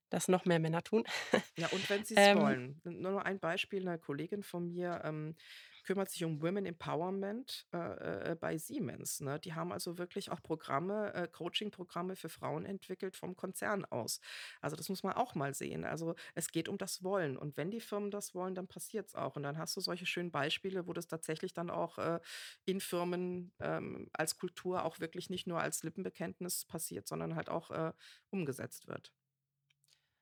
das noch mehr Männer tun. Ja, und wenn sie's Ähm wollen. Nur noch ein Beispiel, 'ne Kollegin von mir, ähm, kümmert sich um Women Empowerment, äh, äh, bei Siemens, ne? Die haben also wirklich auch Programme, äh, Coaching-Programme für Frauen entwickelt vom Konzern aus. Also, das muss man auch mal sehen. Also, es geht um das Wollen und wenn die Firmen das wollen, dann passiert's auch und dann hast du solche schönen Beispiele, wo das tatsächlich dann auch, äh, in Firmen, ähm, als Kultur auch wirklich nicht nur als Lippenbekenntnis passiert, sondern halt auch, äh, umgesetzt wird.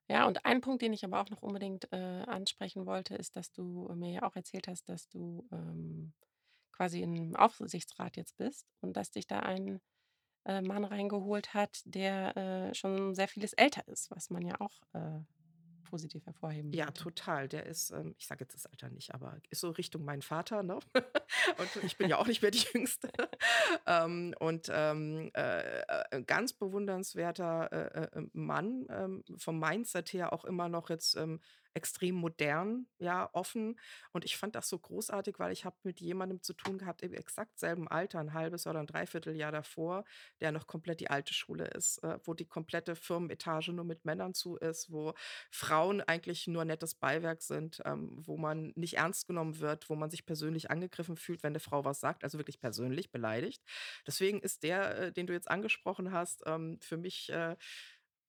Ja, und ein Punkt, den ich aber auch noch unbedingt, äh, ansprechen wollte, ist, dass du mir ja auch erzählt hast, dass du, ähm, quasi im Aufsichtsrat jetzt bist und dass dich da ein, äh, Mann reingeholt hat, der, äh, schon sehr vieles älter ist, was man ja auch, äh, positiv hervorheben Ja, total. Der ist, ähm ich sage jetzt das Alter nicht, aber ist so Richtung mein Vater, ne? Und ich bin ja auch nicht mehr die Jüngste. Ähm, und, ähm, äh, äh, ganz bewundernswerter, äh, äh, äh, Mann, ähm, vom Mindset her auch immer noch jetzt, ähm, extrem modern, ja, offen. Und ich fand das so großartig, weil ich habe mit jemandem zu tun gehabt im exakt selben Alter, 'n halbes oder 'n 3/4 Jahr davor, der noch komplett die alte Schule ist, äh, wo die komplette Firmenetage nur mit Männern zu ist, wo Frauen eigentlich nur nettes Beiwerk sind, ähm, wo man nicht ernst genommen wird, wo man sich persönlich angegriffen fühlt, wenn 'ne Frau was sagt, also wirklich persönlich beleidigt. Deswegen ist der, äh, den du jetzt angesprochen hast, ähm, für mich, äh,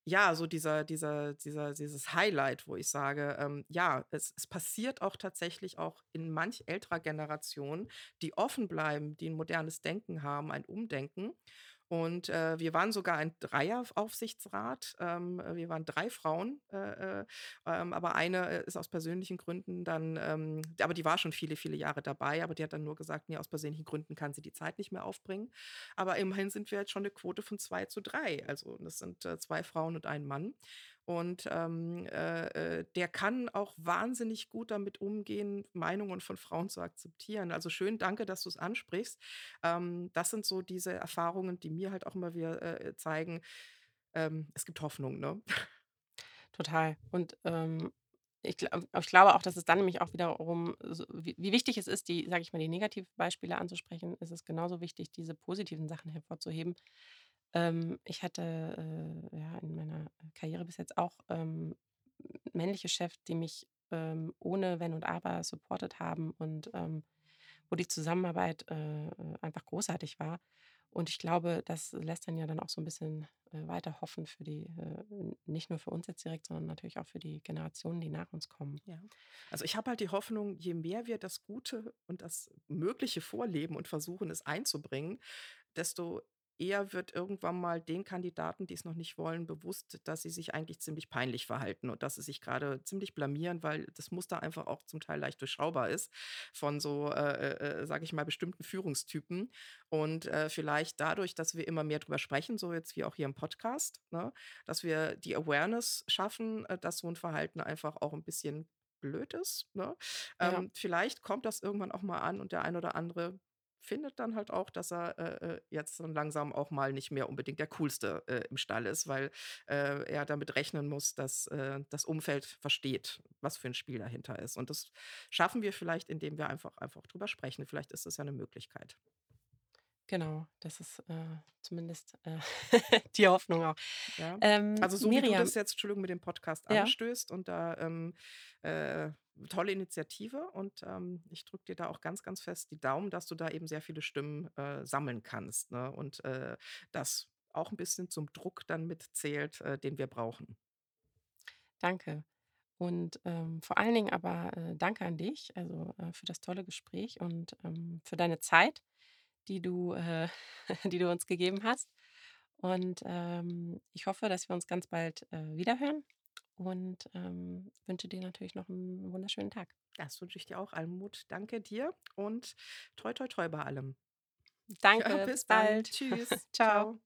ja, so dieser dieser dieser dieses Highlight, wo ich sage, ähm, ja, es es passiert auch tatsächlich auch in manch älterer Generation, die offen bleiben, die 'n modernes Denken haben, ein Umdenken. Und, äh, wir waren sogar ein Dreier-Aufsichtsrat. Ähm, äh, wir waren 3 Frauen, äh, äh, ähm, aber eine, äh, ist aus persönlichen Gründen dann, ähm aber die war schon viele, viele Jahre dabei, aber die hat dann nur gesagt, ne, aus persönlichen Gründen kann sie die Zeit nicht mehr aufbringen. Aber immerhin sind wir jetzt schon 'ne Quote von 2:3. Also, das sind, äh, 2 Frauen und 1 Mann. Und, ähm, äh, äh, der kann auch wahnsinnig gut damit umgehen, Meinungen von Frauen zu akzeptieren. Also, schön, danke, dass du's ansprichst. Ähm, das sind so diese Erfahrungen, die mir halt auch immer wieder, äh, äh, zeigen, ähm, es gibt Hoffnung, ne? Total. Und, ähm, ich gla ich glaube auch, dass es dann nämlich auch wiederum wie wie wichtig es ist, die, sage ich mal, die Negativbeispiele anzusprechen, ist es genauso wichtig, diese positiven Sachen hervorzuheben. Ähm, ich hatte, äh, ja, in meiner Karriere bis jetzt auch, ähm, männliche Chefs, die mich, ähm, ohne Wenn und Aber supportet haben und, ähm, wo die Zusammenarbeit, äh, einfach großartig war. Und ich glaube, das lässt dann ja dann auch so 'n bisschen, äh, weiter hoffen für die, äh nicht nur für uns jetzt direkt, sondern natürlich auch für die Generationen, die nach uns kommen. Ja. Also, ich habe halt die Hoffnung, je mehr wir das Gute und das Mögliche vorleben und versuchen, es einzubringen, desto eher wird irgendwann mal den Kandidaten, die's noch nicht wollen, bewusst, dass sie sich eigentlich ziemlich peinlich verhalten und dass sie sich grade ziemlich blamieren, weil das Muster einfach auch zum Teil leicht durchschaubar ist von so, äh, äh, äh, sage ich mal, bestimmten Führungstypen. Und, äh, vielleicht dadurch, dass wir immer mehr drüber sprechen, so jetzt wie auch hier im Podcast, ne, dass wir die Awareness schaffen, äh, dass so 'n Verhalten einfach auch 'n bisschen blöd ist, ne? Ja. Ähm, vielleicht kommt das irgendwann auch mal an und der ein oder andere findet dann halt auch, dass er, äh, äh, jetzt dann langsam auch mal nicht mehr unbedingt der Coolste, äh, im Stall ist, weil, äh, er damit rechnen muss, dass, äh, das Umfeld versteht, was für 'n Spiel dahinter ist. Und das schaffen wir vielleicht, indem wir einfach einfach drüber sprechen. Vielleicht ist das ja 'ne Möglichkeit. Genau, das ist, äh, zumindest, äh, die Hoffnung auch. Ja. Ähm, Also, so wie du Miriam das jetzt, Entschuldigung, mit dem Podcast Ja. anstößt und da, ähm, äh tolle Initiative und, ähm, ich drücke dir da auch ganz, ganz fest die Daumen, dass du da eben sehr viele Stimmen, äh, sammeln kannst, ne? Und, äh, das auch 'n bisschen zum Druck dann mitzählt, äh, den wir brauchen. Danke. Und, ähm, vor allen Dingen aber, äh, danke an dich, also, äh, für das tolle Gespräch und, ähm, für deine Zeit, die du, äh die du uns gegeben hast. Und, ähm, ich hoffe, dass wir uns ganz bald, äh, wiederhören und, ähm, wünsche dir natürlich noch 'n wunderschönen Tag. Das wünsche ich dir auch. Almut, danke dir und toi toi toi bei allem. Danke, bis bald. Tschüss. Tschau.